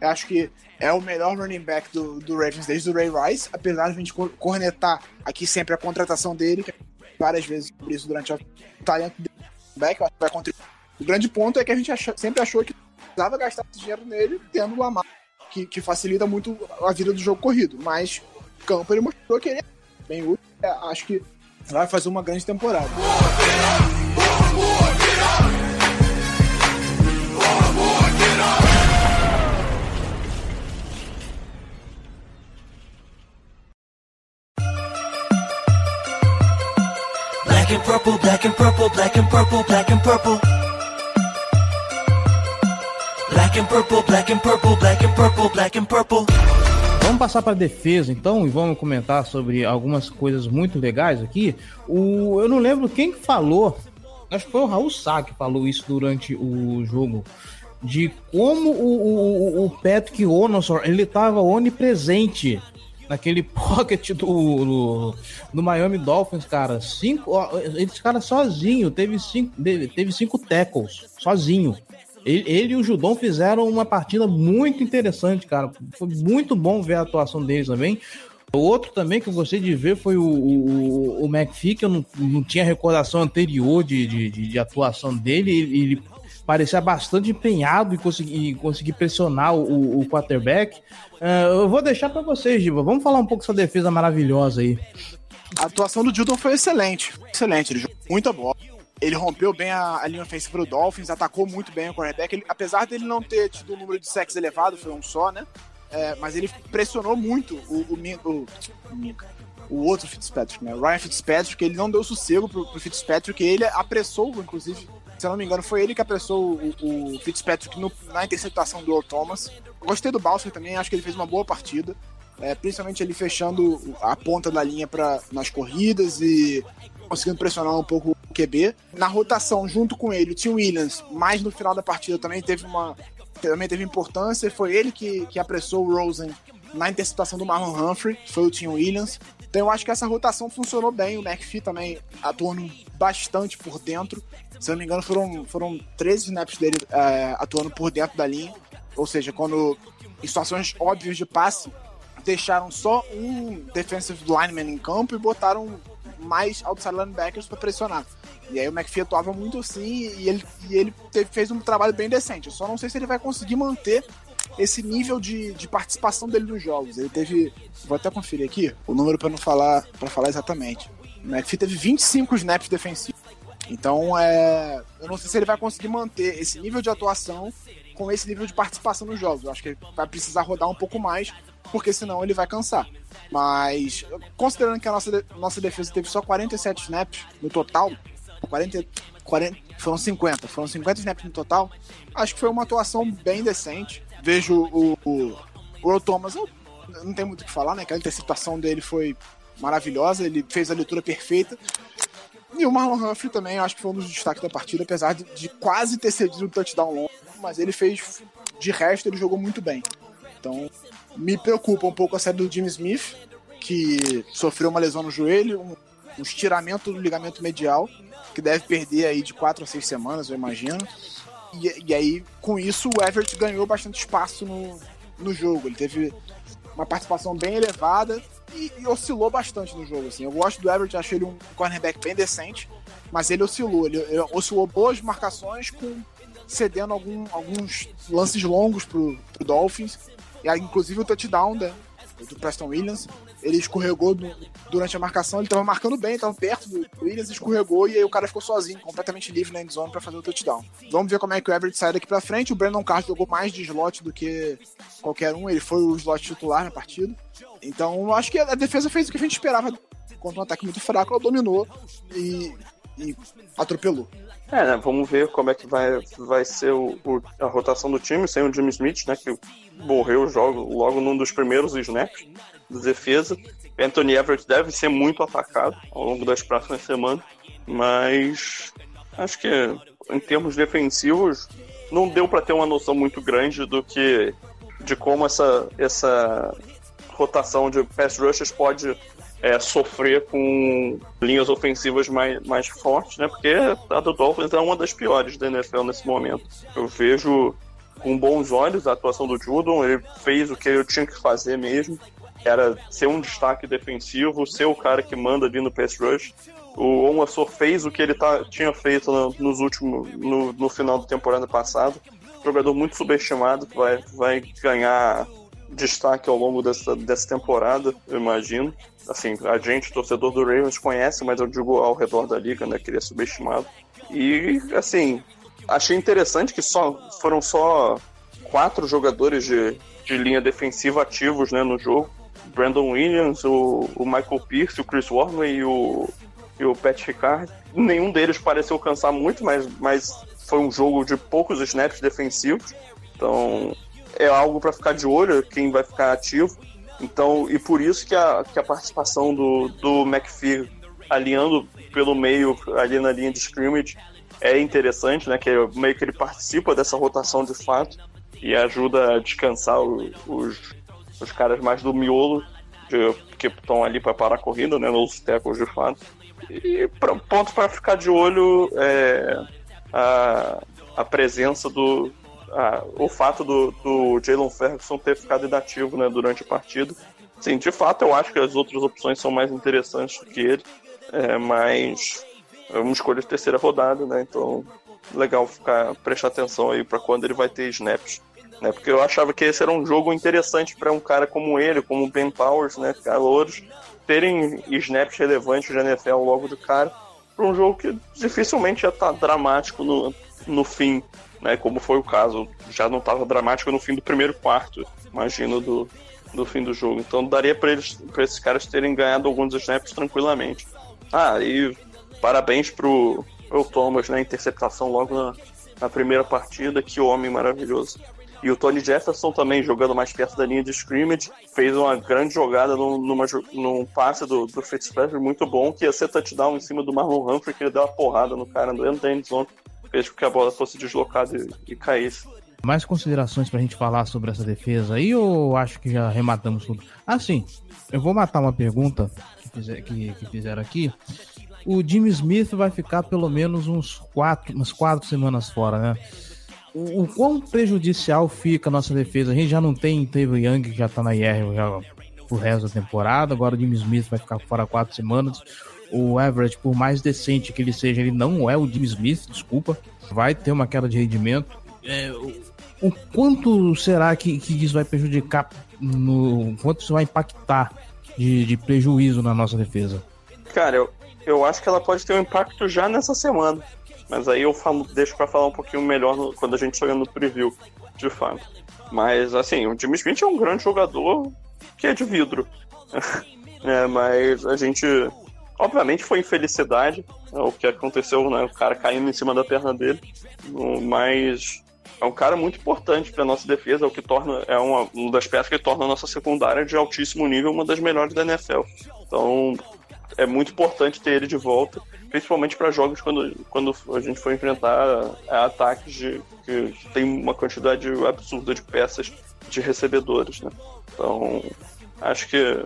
Eu acho que é o melhor running back do, do Ravens desde o Ray Rice, apesar de a gente cor- cornetar aqui sempre a contratação dele, que é várias vezes sobre isso durante a- o talento dele. Back, eu acho que vai contribuir. O grande ponto é que a gente acha- sempre achou que precisava gastar esse dinheiro nele, tendo o Lamar, que, que facilita muito a vida do jogo corrido. Mas o campo ele mostrou que ele é bem útil. É, Acho que vai fazer uma grande temporada. Black and purple, black and purple, black and purple, black and purple. Black and purple, black and purple, black and purple, black and purple. Vamos passar para defesa então e vamos comentar sobre algumas coisas muito legais aqui. O, eu não lembro quem que falou, acho que foi o Raul Sá que falou isso durante o jogo, de como o, o, o Patrick Onosor ele estava onipresente naquele pocket do, do, do Miami Dolphins, cara. Cinco, esse cara sozinho teve cinco, teve cinco tackles, sozinho. Ele, ele, e o Judon fizeram uma partida muito interessante, cara. Foi muito bom ver a atuação deles também. O outro também que eu gostei de ver foi o, o, o McPhee, que eu não, não tinha recordação anterior de, de, de, atuação dele. Ele, ele, parecia bastante empenhado em conseguir, conseguir pressionar o, o quarterback. Uh, eu vou deixar para vocês, Giba. Vamos falar um pouco dessa defesa maravilhosa aí. A atuação do Judon foi excelente. Excelente, ele jogou muita bola. Ele rompeu bem a, a linha ofensiva do Dolphins, atacou muito bem o quarterback. Ele, apesar dele não ter tido um número de sacks elevado, foi um só, né? É, mas ele pressionou muito o, o, o, o, outro Fitzpatrick, né? O Ryan Fitzpatrick, ele não deu sossego pro, pro Fitzpatrick, ele apressou, inclusive, se eu não me engano, foi ele que apressou o, o Fitzpatrick no, na interceptação do Earl Thomas. Gostei do Balser também, acho que ele fez uma boa partida. É, principalmente ele fechando a ponta da linha para nas corridas e conseguindo pressionar um pouco QB. Na rotação, junto com ele, o Tim Williams, mais no final da partida, também teve uma também teve importância. Foi ele que, que apressou o Rosen na interceptação do Marlon Humphrey, foi o Tim Williams. Então eu acho que essa rotação funcionou bem. O McPhee também atuando bastante por dentro. Se eu não me engano, foram, foram 13 snaps dele é, atuando por dentro da linha. Ou seja, quando em situações óbvias de passe, deixaram só um defensive lineman em campo e botaram mais outside linebackers para pressionar. E aí o McPhee atuava muito assim e ele, e ele teve, fez um trabalho bem decente. Eu só não sei se ele vai conseguir manter esse nível de, de participação dele nos jogos. Ele teve, vou até conferir aqui o número para não falar para falar exatamente. O McPhee teve 25 snaps defensivos. Então, é, eu não sei se ele vai conseguir manter esse nível de atuação com esse nível de participação nos jogos. Eu acho que ele vai precisar rodar um pouco mais, porque senão ele vai cansar. Mas, considerando que a nossa, nossa defesa teve só 47 snaps no total, 40, 40, foram 50, foram 50 snaps no total, acho que foi uma atuação bem decente. Vejo o, o, O Earl Thomas, eu não tem muito o que falar, né? Aquela interceptação dele foi maravilhosa, ele fez a leitura perfeita. E o Marlon Humphrey também, acho que foi um dos destaques da partida, apesar de, de quase ter cedido um touchdown longo, mas ele fez, de resto, ele jogou muito bem. Então, me preocupa um pouco a série do Jimmy Smith, que sofreu uma lesão no joelho, um, um estiramento do ligamento medial, que deve perder aí de 4 a 6 semanas, eu imagino. E, e aí, com isso, o Everett ganhou bastante espaço no, no jogo. Ele teve uma participação bem elevada e, e, oscilou bastante no jogo. Assim. Eu gosto do Everett, achei ele um cornerback bem decente, mas ele oscilou. Ele, ele oscilou boas marcações com cedendo algum, alguns lances longos pro, pro Dolphins. E aí, inclusive o touchdown da, do Preston Williams. Ele escorregou no, durante a marcação, ele estava marcando bem, estava perto do Williams, escorregou e aí o cara ficou sozinho, completamente livre na endzone para fazer o touchdown. Vamos ver como é que o Everett sai daqui para frente. O Brandon Carter jogou mais de slot do que qualquer um, ele foi o slot titular na partida. Então, acho que a defesa fez o que a gente esperava contra um ataque muito fraco, ela dominou e, e atropelou. É, né, vamos ver como é que vai, vai ser o, o, a rotação do time sem o Jimmy Smith, né, que morreu jogo logo num dos primeiros snaps da defesa. Anthony Everett deve ser muito atacado ao longo das próximas semanas, mas acho que em termos defensivos não deu para ter uma noção muito grande do que de como essa essa rotação de pass rushers pode é, sofrer com linhas ofensivas mais, mais fortes, né? Porque a do Dolphins é uma das piores da NFL nesse momento. Eu vejo com bons olhos a atuação do Judon, ele fez o que ele tinha que fazer mesmo, era ser um destaque defensivo, ser o cara que manda ali no pass rush. O Onwassor fez o que ele tá, tinha feito no, nos últimos, no, no final da temporada passada. Jogador muito subestimado, que vai, vai ganhar destaque ao longo dessa, dessa temporada, eu imagino. Assim, a gente, torcedor do Ravens, conhece, mas eu digo ao redor da liga, né, que ele é subestimado. E, assim, achei interessante que só foram só quatro jogadores de, de linha defensiva ativos né, no jogo. Brandon Williams, o, o Michael Pierce, o Chris Wormley e o, e o Pat Ricard. Nenhum deles pareceu cansar muito, mas, mas foi um jogo de poucos snaps defensivos. Então, é algo para ficar de olho, quem vai ficar ativo. Então, e por isso que a, que a participação do, do McPhee alinhando pelo meio, ali na linha de scrimmage, é interessante, né? Que meio que ele participa dessa rotação de fato e ajuda a descansar o, os, os caras mais do miolo, de, que estão ali para parar a corrida, né? Nos tackles de fato. E pra, ponto para ficar de olho é a, a presença do, ah, o fato do, do Jalen Ferguson ter ficado inativo né, durante a partida. Sim, de fato, eu acho que as outras opções são mais interessantes do que ele, é, mas é uma escolha de terceira rodada, né? Então, legal ficar prestar atenção aí para quando ele vai ter snaps. Né, porque eu achava que esse era um jogo interessante para um cara como ele, como o Ben Powers, né, calouros, terem snaps relevantes de NFL logo de cara, para um jogo que dificilmente estar tá dramático no, no fim né? Como foi o caso. Já não estava dramático no fim do primeiro quarto, imagino, do, do fim do jogo. Então daria para esses caras terem ganhado alguns snaps tranquilamente. Ah, e parabéns pro o Thomas, né? Interceptação logo na, na primeira partida, que homem maravilhoso. E o Tony Jefferson também jogando mais perto da linha de scrimmage, fez uma grande jogada num, numa, num passe do, do Fitzpatrick muito bom, que ia ser touchdown em cima do Marlon Humphrey, que ele deu uma porrada no cara dentro da endzone fez com que a bola fosse deslocada e, e caísse. Mais considerações pra gente falar sobre essa defesa aí ou acho que já rematamos tudo? Ah, sim. Eu vou matar uma pergunta que, fizer, que, que fizeram aqui. O Jimmy Smith vai ficar pelo menos uns quatro, umas quatro semanas fora, né? O, o quão prejudicial fica a nossa defesa? A gente já não tem Teve Young que já tá na IR já pro resto da temporada. Agora o Jimmy Smith vai ficar fora quatro semanas o Everett, por mais decente que ele seja, ele não é o Jimmy Smith, desculpa. Vai ter uma queda de rendimento. É, o, o, quanto será que, que isso vai prejudicar, no quanto isso vai impactar de, de prejuízo na nossa defesa? Cara, eu, eu acho que ela pode ter um impacto já nessa semana. Mas aí eu falo, deixo para falar um pouquinho melhor no, quando a gente chega no preview, de fato. Mas assim, o Jimmy Smith é um grande jogador que é de vidro. é, mas a gente Obviamente foi infelicidade né, o que aconteceu, né? O cara caindo em cima da perna dele. Mas é um cara muito importante para nossa defesa, é o que torna é uma, uma das peças que torna a nossa secundária de altíssimo nível uma das melhores da NFL. Então é muito importante ter ele de volta, principalmente para jogos quando, quando a gente for enfrentar é, ataques de, que tem uma quantidade absurda de peças de recebedores, né? Então acho que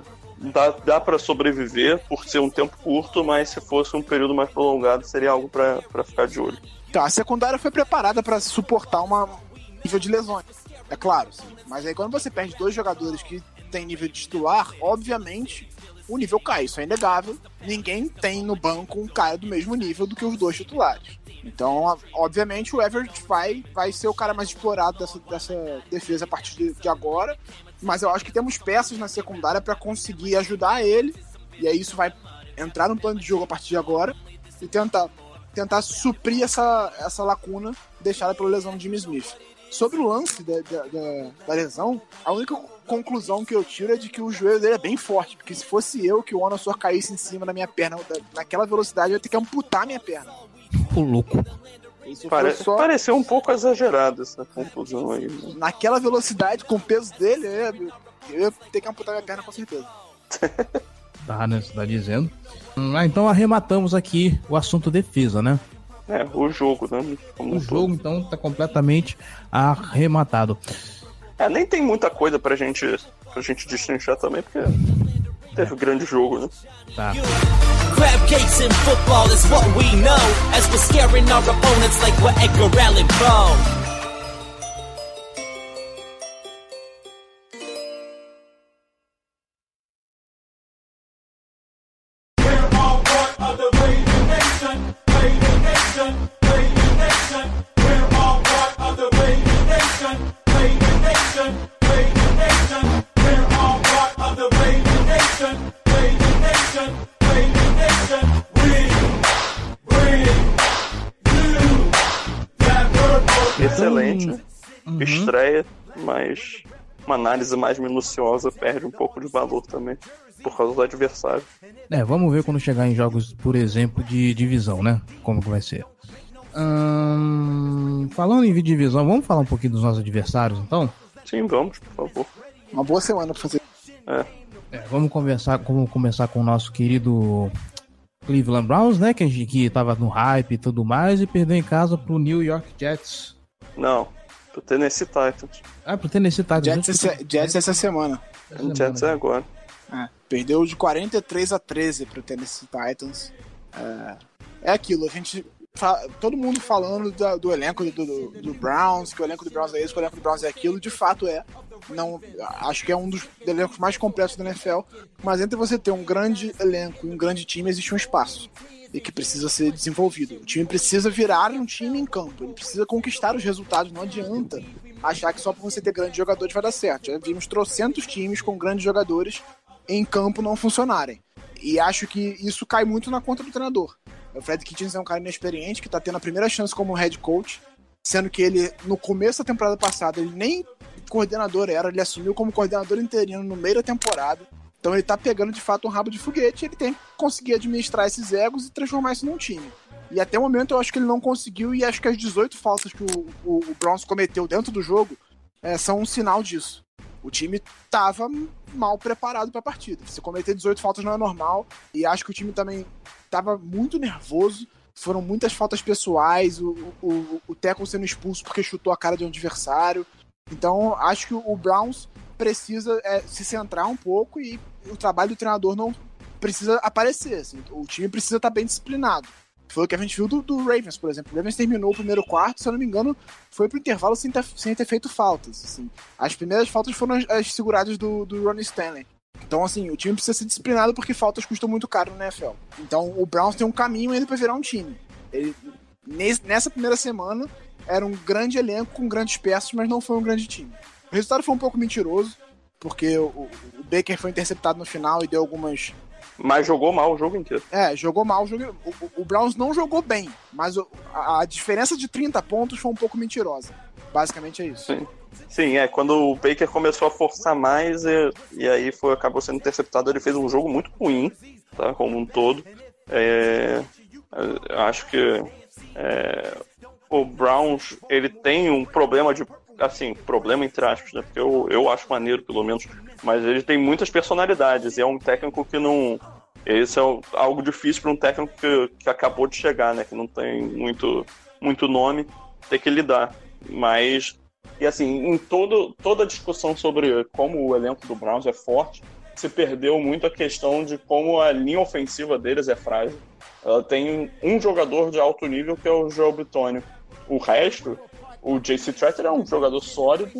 dá, dá para sobreviver por ser um tempo curto, mas se fosse um período mais prolongado seria algo para ficar de olho. Então, a secundária foi preparada para suportar uma nível de lesões. É claro, sim. Mas aí quando você perde dois jogadores que têm nível de titular, obviamente o nível cai, isso é inegável. Ninguém tem no banco um cara do mesmo nível do que os dois titulares. Então, obviamente, o Everett vai, vai ser o cara mais explorado dessa, dessa defesa a partir de, de agora. Mas eu acho que temos peças na secundária para conseguir ajudar ele. E aí isso vai entrar no plano de jogo a partir de agora e tentar tentar suprir essa, essa lacuna deixada pela lesão de Jimmy Smith. Sobre o lance da, da, da, da, lesão, a única conclusão que eu tiro é de que o joelho dele é bem forte, porque se fosse eu que o Onosor caísse em cima da minha perna naquela velocidade, eu ia ter que amputar minha perna. O louco. Pare... Só... Pareceu um pouco exagerado essa conclusão aí. Né? Naquela velocidade, com o peso dele, eu ia, eu ia ter que amputar minha perna com certeza. tá, né? Você tá dizendo. Ah, então arrematamos aqui o assunto defesa, né? É, o jogo, né? Como o jogo, então, tá completamente arrematado. É, nem tem muita coisa pra gente, pra gente destrinchar também, porque teve um grande jogo, né? Tá. Crab cakes in football is what we know As we're scaring our opponents like we're Edgar Allan Poe mas uma análise mais minuciosa perde um pouco de valor também, por causa do adversário. É, vamos ver quando chegar em jogos, por exemplo, de divisão, né? Como que vai ser. Hum, falando em divisão, vamos falar um pouquinho dos nossos adversários, então? Sim, vamos, por favor. Uma boa semana pra fazer. É. é vamos conversar, vamos começar com o nosso querido Cleveland Browns, né? Que, que tava no hype e tudo mais, e perdeu em casa pro New York Jets. Não, Pro Tennessee Titans. Ah, pro Tennessee Titans. Jets, essa, Jets essa semana. Essa Jets é agora. É, perdeu de 43 a 13 pro Tennessee Titans. É, é aquilo, a gente. Todo mundo falando do, do elenco do, do, do, Browns, que o elenco do Browns é isso, que o elenco do Browns é aquilo, de fato é. Não, acho que é um dos elencos mais completos da NFL, mas entre você ter um grande elenco e um grande time, existe um espaço e que precisa ser desenvolvido. O time precisa virar um time em campo, ele precisa conquistar os resultados, não adianta achar que só por você ter grandes jogadores vai dar certo. Já vimos trocentos times com grandes jogadores em campo não funcionarem. E acho que isso cai muito na conta do treinador. O Fred Kitchens é um cara inexperiente que está tendo a primeira chance como head coach, sendo que ele, no começo da temporada passada, ele nem coordenador era, ele assumiu como coordenador interino no meio da temporada. Então ele tá pegando de fato um rabo de foguete ele tem que conseguir administrar esses egos e transformar isso num time. E até o momento eu acho que ele não conseguiu, e acho que as 18 faltas que o, o, o cometeu dentro do jogo é, são um sinal disso. O time tava mal preparado para a partida. Se cometer 18 faltas não é normal, e acho que o time também tava muito nervoso. Foram muitas faltas pessoais, o, o, o Teco sendo expulso porque chutou a cara de um adversário. Então, acho que o Browns precisa é, se centrar um pouco e o trabalho do treinador não precisa aparecer. Assim. O time precisa estar bem disciplinado. Foi o que a gente viu do, do, Ravens, por exemplo. O Ravens terminou o primeiro quarto, se eu não me engano, foi pro intervalo sem ter, sem ter feito faltas. Assim. As primeiras faltas foram as, as seguradas do, do Ronnie Stanley. Então, assim, o time precisa ser disciplinado porque faltas custam muito caro no NFL. Então, o Browns tem um caminho ainda para virar um time. Ele, nessa primeira semana, era um grande elenco com grandes peças, mas não foi um grande time. O resultado foi um pouco mentiroso, porque o, o Baker foi interceptado no final e deu algumas. Mas jogou mal o jogo inteiro. É, jogou mal o jogo. O, o Browns não jogou bem, mas o, a, diferença de 30 pontos foi um pouco mentirosa. Basicamente é isso. Sim. Sim, é. Quando o Baker começou a forçar mais e, e aí foi, acabou sendo interceptado, ele fez um jogo muito ruim, tá? Como um todo. É, acho que é, o Browns ele tem um problema de assim, problema entre aspas, né? Porque eu, eu acho maneiro, pelo menos. Mas ele tem muitas personalidades. E é um técnico que não. Esse é algo difícil para um técnico que, que acabou de chegar, né? Que não tem muito, muito nome, ter que lidar. Mas. E assim, em todo, toda a discussão sobre como o elenco do Browns é forte, se perdeu muito a questão de como a linha ofensiva deles é frágil. Ela tem um jogador de alto nível que é o Joe Bitonio. O resto o JC Tretter é um jogador sólido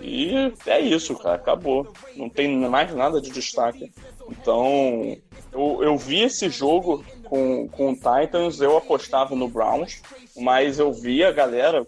e é isso, cara, acabou. Não tem mais nada de destaque. Então, eu, eu vi esse jogo com, com o Titans, eu apostava no Browns, mas eu vi a galera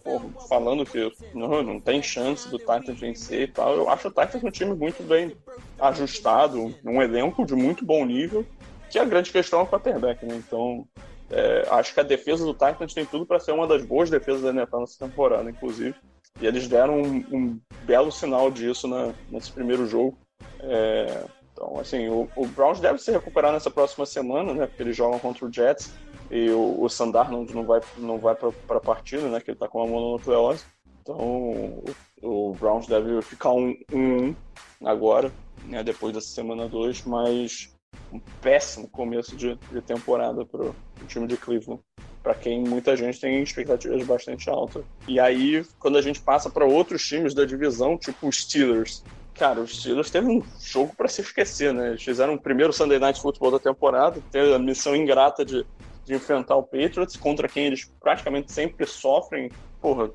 falando que não, não tem chance do Titans vencer e tal. Eu acho o Titans um time muito bem ajustado, um elenco de muito bom nível, que a grande questão é o quarterback, né? Então, é, acho que a defesa do Titans tem tudo para ser uma das boas defesas da NFL nessa temporada, inclusive. E eles deram um, um belo sinal disso nesse primeiro jogo. É, então, assim, o, o, Browns deve se recuperar nessa próxima semana, né? Porque eles jogam contra o Jets e o, o Sandar não, não vai, não vai para a partida, né? Que ele está com a mononucleose. Então, o, o, Browns deve ficar um 1 um, um agora, né? Depois dessa semana 2, mas um péssimo começo de, de temporada para o time de Cleveland. Para quem muita gente tem expectativas bastante altas. E aí, quando a gente passa para outros times da divisão, tipo os Steelers, cara, os Steelers teve um jogo para se esquecer, né? Eles fizeram o primeiro Sunday Night Football da temporada, teve a missão ingrata de, de enfrentar o Patriots, contra quem eles praticamente sempre sofrem. Porra,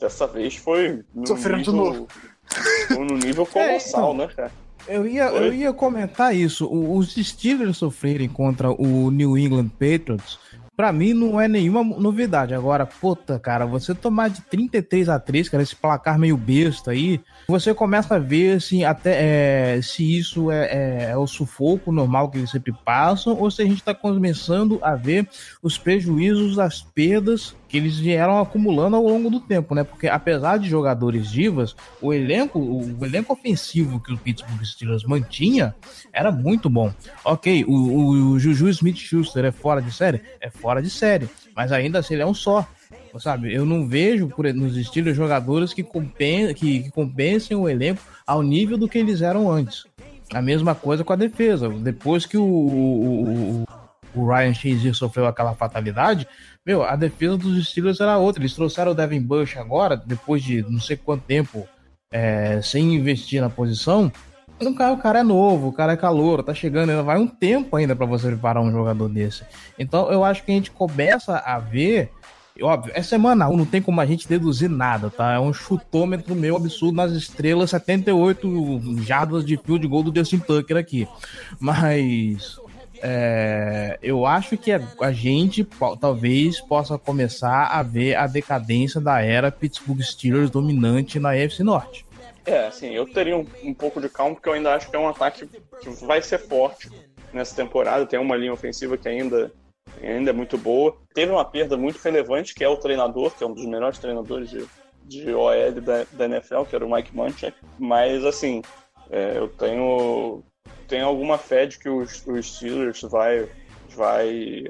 dessa vez foi. Sofrendo de novo. No nível colossal, é, né, cara? Eu ia, eu ia comentar isso. Os Steelers sofrerem contra o New England Patriots, para mim não é nenhuma novidade. Agora, puta, cara, você tomar de 33 a 3, cara, esse placar meio besta aí, você começa a ver assim, até é, se isso é, é, é, o sufoco normal que eles sempre passam, ou se a gente está começando a ver os prejuízos, as perdas que eles vieram acumulando ao longo do tempo, né? Porque apesar de jogadores divas, o elenco, o elenco ofensivo que o Pittsburgh Steelers mantinha era muito bom. Ok, o, o, o Juju Smith-Schuster é fora de série? É fora de série, mas ainda assim ele é um só sabe? Eu não vejo por, nos estilos jogadores que, compen, que, que compensem o elenco ao nível do que eles eram antes. A mesma coisa com a defesa. Depois que o, o, o Ryan Shazier sofreu aquela fatalidade, meu, a defesa dos Steelers era outra. Eles trouxeram o Devin Bush agora, depois de não sei quanto tempo é, sem investir na posição. O cara, o cara é novo, o cara é calor, tá chegando, ainda vai um tempo ainda para você preparar um jogador desse. Então eu acho que a gente começa a ver Óbvio, é semana 1, não tem como a gente deduzir nada, tá? É um chutômetro meu absurdo nas estrelas, 78 jardas de field goal do Justin Tucker aqui. Mas é, eu acho que a, a, gente talvez possa começar a ver a decadência da era Pittsburgh Steelers dominante na AFC Norte. É, assim, eu teria um, um pouco de calma, porque eu ainda acho que é um ataque que vai ser forte nessa temporada. Tem uma linha ofensiva que ainda ainda é muito boa. Teve uma perda muito relevante, que é o treinador, que é um dos melhores treinadores de, de OL da, da NFL, que era o Mike Munchak. Mas, assim, é, eu tenho, tenho alguma fé de que os, os Steelers vai, vai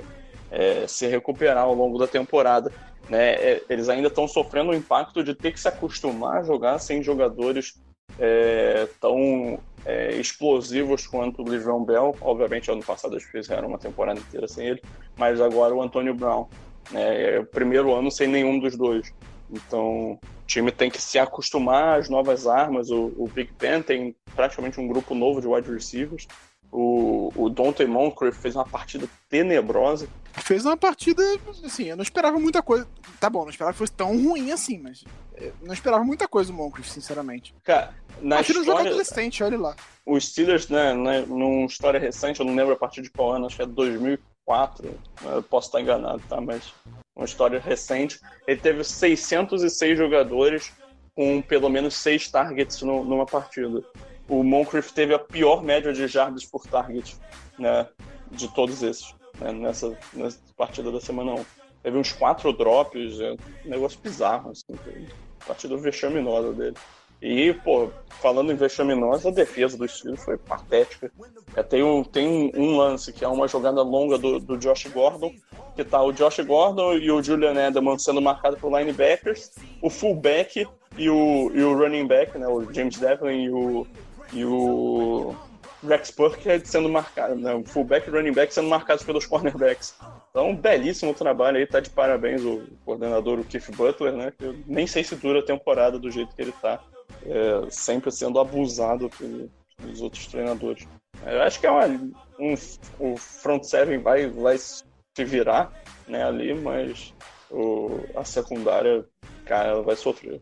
é, se recuperar ao longo da temporada. Né? É, eles ainda estão sofrendo o impacto de ter que se acostumar a jogar sem jogadores é, tão é, explosivos quanto o Le'Veon Bell. Obviamente, ano passado eles fizeram uma temporada inteira sem ele, mas agora o Antônio Brown. Né, é o primeiro ano sem nenhum dos dois. Então, o time tem que se acostumar às novas armas. O, o Big Ben tem praticamente um grupo novo de wide receivers. O, o Dante Moncrief fez uma partida tenebrosa. Fez uma partida, assim, eu não esperava muita coisa. Tá bom, não esperava que fosse tão ruim assim, mas não esperava muita coisa do Moncrief, sinceramente. Cara, na Achei história... um jogador decente, olha lá. Os Steelers, né, né, numa história recente, eu não lembro a partir de qual ano, acho que é 2004, eu posso estar enganado, tá, mas uma história recente, ele teve 606 jogadores com pelo menos 6 targets no, numa partida o Moncrief teve a pior média de jardas por target né, de todos esses, né, nessa, nessa partida da semana 1. Teve uns quatro drops, é um negócio bizarro, assim, partida vexaminosa dele. E, pô, falando em vexaminosa, a defesa dos Steelers foi patética. É, tem um, tem um, lance que é uma jogada longa do, do Josh Gordon, que tá o Josh Gordon e o Julian Edelman sendo marcados por linebackers, o fullback e o, e o running back, né, o James Devlin e o, e o Rex Burkhead sendo marcados, né, o fullback e running back sendo marcados pelos cornerbacks. Então, belíssimo trabalho aí, tá de parabéns o coordenador, o Keith Butler, né, que eu nem sei se dura a temporada do jeito que ele tá, é, sempre sendo abusado pelos outros treinadores. Eu acho que é uma, um, o front seven vai, vai se virar né, ali, mas o, a secundária, cara, ela vai sofrer.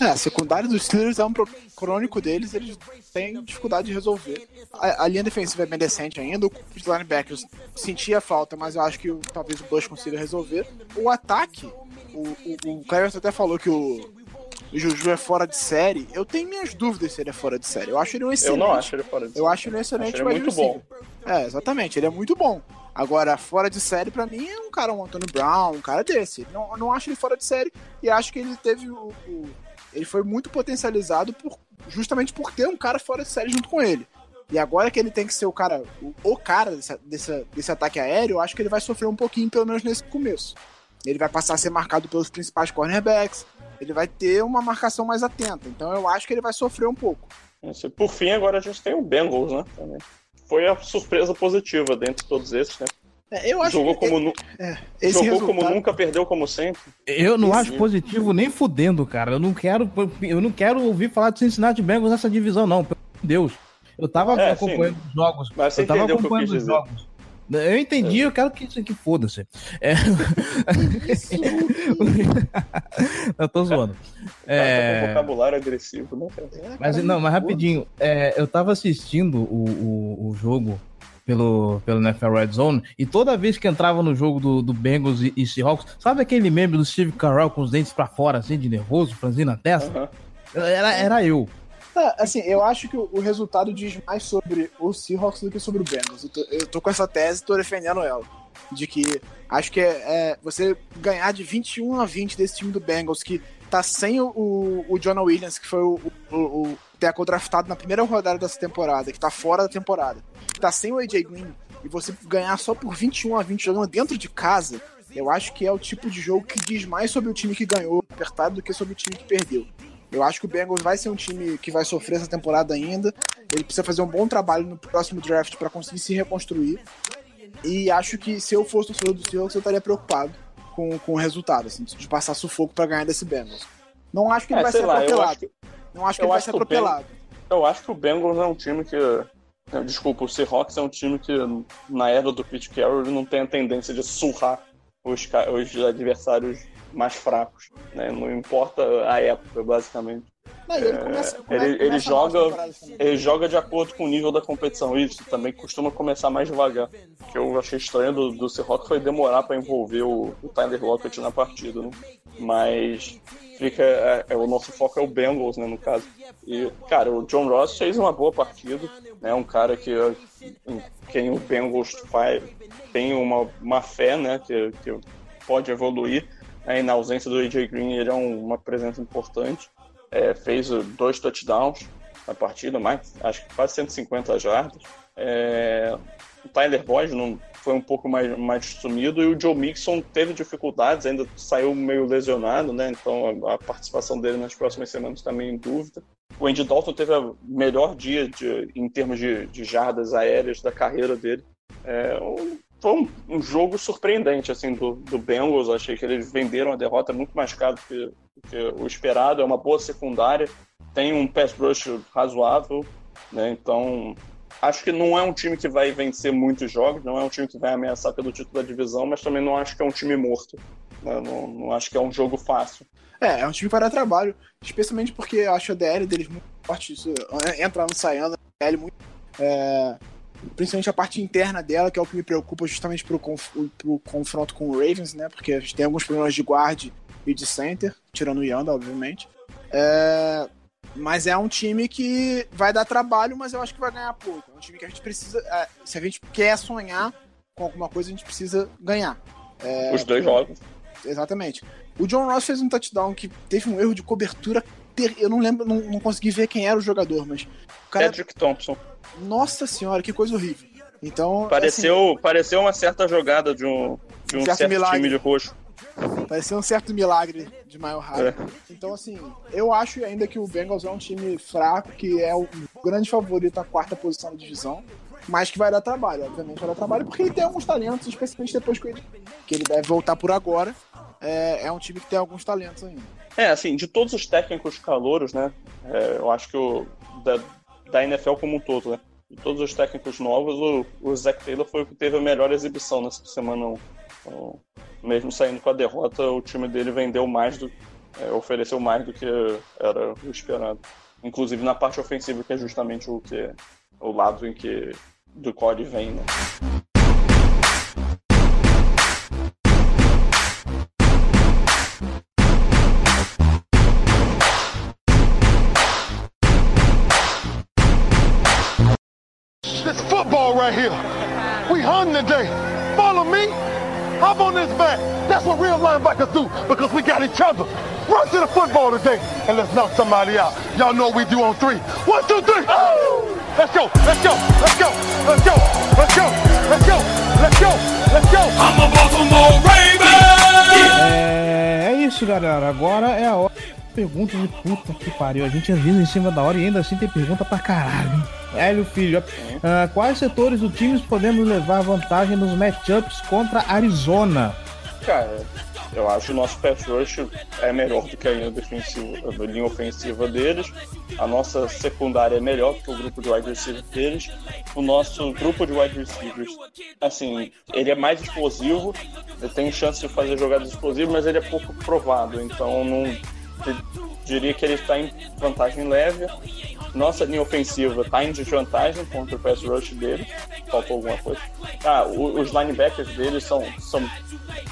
É, a secundária dos Steelers é um problema crônico deles, eles têm dificuldade de resolver. A, a linha defensiva é bem decente ainda, os linebackers sentia falta, mas eu acho que talvez o Bush consiga resolver. O ataque, o, o, o até falou que o Juju é fora de série, eu tenho minhas dúvidas se ele é fora de série. Eu acho ele um excelente. Eu não acho ele fora de série. Eu acho ele um excelente acho ele muito bom. É, exatamente, ele é muito bom. Agora, fora de série, para mim, é um cara, um Antônio Brown, um cara desse. Não, não acho ele fora de série e acho que ele teve o, o, Ele foi muito potencializado por, justamente por ter um cara fora de série junto com ele. E agora que ele tem que ser o cara, o, o cara desse, desse, desse ataque aéreo, eu acho que ele vai sofrer um pouquinho, pelo menos nesse começo. Ele vai passar a ser marcado pelos principais cornerbacks, ele vai ter uma marcação mais atenta. Então eu acho que ele vai sofrer um pouco. Por fim, agora a gente tem o Bengals, né? Também. Foi a surpresa positiva dentre todos esses, né? É, eu acho jogou que, como, nu... é, jogou resultado... como nunca, perdeu como sempre. Eu não acho positivo nem fudendo, cara. Eu não quero, eu não quero ouvir falar de Cincinnati Bengals nessa divisão, não. Pelo Deus. Eu tava É, acompanhando sim. os jogos. Mas você eu tava acompanhando quis os dizer. jogos. Eu entendi, eu quero que isso aqui foda-se. É... eu tô zoando. Cara, tá É... vocabulário agressivo, né, cara? Mas não, mas rapidinho, é, eu tava assistindo o, o, o jogo pelo, pelo NFL Red Zone e toda vez que entrava no jogo do, do Bengals e, e Seahawks, sabe aquele meme do Steve Carell com os dentes pra fora, assim, de nervoso, franzindo a testa? Aham. Era, era eu. É, assim, eu acho que o, resultado diz mais sobre o Seahawks do que sobre o Bengals. Eu tô, eu tô com essa tese tô defendendo ela. De que acho que é, é você ganhar de 21 a 20 desse time do Bengals, que tá sem o, o, o Jonah Williams, que foi o, o, o tackle draftado na primeira rodada dessa temporada, que tá fora da temporada, que tá sem o AJ Green, e você ganhar só por 21 a 20 jogando dentro de casa, eu acho que é o tipo de jogo que diz mais sobre o time que ganhou apertado do que sobre o time que perdeu. Eu acho que o Bengals vai ser um time que vai sofrer essa temporada ainda. Ele precisa fazer um bom trabalho no próximo draft para conseguir se reconstruir. E acho que se eu fosse torcedor do Seahawks, eu estaria preocupado com, com o resultado, assim, de passar sufoco para ganhar desse Bengals. Não acho que ele É, vai ser lá, atropelado. acho que- Não acho que ele vai acho ser que o Ben- atropelado. Eu acho que o Bengals é um time que. Desculpa, o Seahawks é um time que, na era do Pete Carroll, ele não tem a tendência de surrar os, os adversários mais fracos. Né? Não importa a época, basicamente. Não, ele, começa, come- ele- ele começa joga- temporadas também. Ele joga de acordo com o nível da competição. Isso também costuma começar mais devagar. O que eu achei estranho do, do Seahawks foi demorar para envolver o, o Tyler Lockett na partida. Né? Mas fica, é, é, o nosso foco é o Bengals, né, no caso. E, cara, o John Ross fez uma boa partida. É né, um cara que em quem o Bengals faz, tem uma, uma fé né, que, que pode evoluir. Aí, na ausência do AJ Green, ele é um- uma presença importante. É, fez dois touchdowns na partida, mais, acho que quase 150 jardas. É, o Tyler Boyd não foi um pouco mais, mais sumido e o Joe Mixon teve dificuldades, ainda saiu meio lesionado, né? Então a, a participação dele nas próximas semanas está meio em dúvida. O Andy Dalton teve o melhor dia de, em termos de, de jardas aéreas da carreira dele. É, foi um, um jogo surpreendente assim do, do Bengals. Achei que eles venderam a derrota muito mais caro do que, do que o esperado. É uma boa secundária, tem um pass rush razoável, né? Então acho que não é um time que vai vencer muitos jogos, não é um time que vai ameaçar pelo título da divisão, mas também não acho que é um time morto. né? Não, não acho que é um jogo fácil. É, é um time dar trabalho, especialmente porque acho a DL deles muito forte, isso, entrando, saindo, DL muito. é, principalmente a parte interna dela, que é o que me preocupa justamente pro, conf, pro confronto com o Ravens, né? Porque a gente tem alguns problemas de guard e de center, tirando o Yanda, obviamente. É, mas é um time que vai dar trabalho, mas eu acho que vai ganhar pouco. É um time que a gente precisa. é, se a gente quer sonhar com alguma coisa, a gente precisa ganhar. É, Os dois jogos. Exatamente. O John Ross fez um touchdown que teve um erro de cobertura ter- eu não lembro, não, não consegui ver quem era o jogador, mas o cara, Cedric Thompson. nossa senhora, que coisa horrível. Então, Pareceu, pareceu uma certa jogada de um, de um Certo certo, milagre. time de roxo. assim, parecia um certo milagre de Mile High. É. Então, assim, eu acho ainda que o Bengals é um time fraco, que é o grande favorito à quarta posição da divisão, mas que vai dar trabalho, obviamente vai dar trabalho, porque ele tem alguns talentos, especialmente depois que ele, que ele deve voltar por agora. É, é um time que tem alguns talentos ainda. É, assim, de todos os técnicos calouros, né? é, eu acho que o da, da NFL como um todo, né? De todos os técnicos novos, o, o Zach Taylor foi o que teve a melhor exibição nessa semana 1. Então, mesmo saindo com a derrota, o time dele vendeu mais do. é, ofereceu mais do que era o esperado. Inclusive na parte ofensiva, que é justamente o que o lado em que do ele vem, né? Right here. We hung today. Follow me. Hop on this back. That's what real linebackers do because we got each other. Run to the football today and let's knock somebody out. Y'all know what we do on three. One, two, three. Let's go. Let's go. Let's go. Let's go. Let's go. Let's go. Let's go. Let's go. I'm a Baltimore Raven. É, é isso, galera. Agora é a hora. Pergunta de puta que pariu. A gente avisa em cima da hora e ainda assim tem pergunta pra caralho. Hélio Filho, ah, quais setores do time podemos levar vantagem nos matchups contra Arizona? Cara, eu acho que o nosso pass rush é melhor do que a linha defensiva, a linha ofensiva deles. A nossa secundária é melhor do que o grupo de wide receivers deles. O nosso grupo de wide receivers, assim, ele é mais explosivo, ele tem chance de fazer jogadas explosivas, mas ele é pouco provado. Então, não diria que ele está em vantagem leve. Nossa linha ofensiva está em desvantagem contra o pass rush dele. Faltou alguma coisa. Ah, os linebackers deles são, são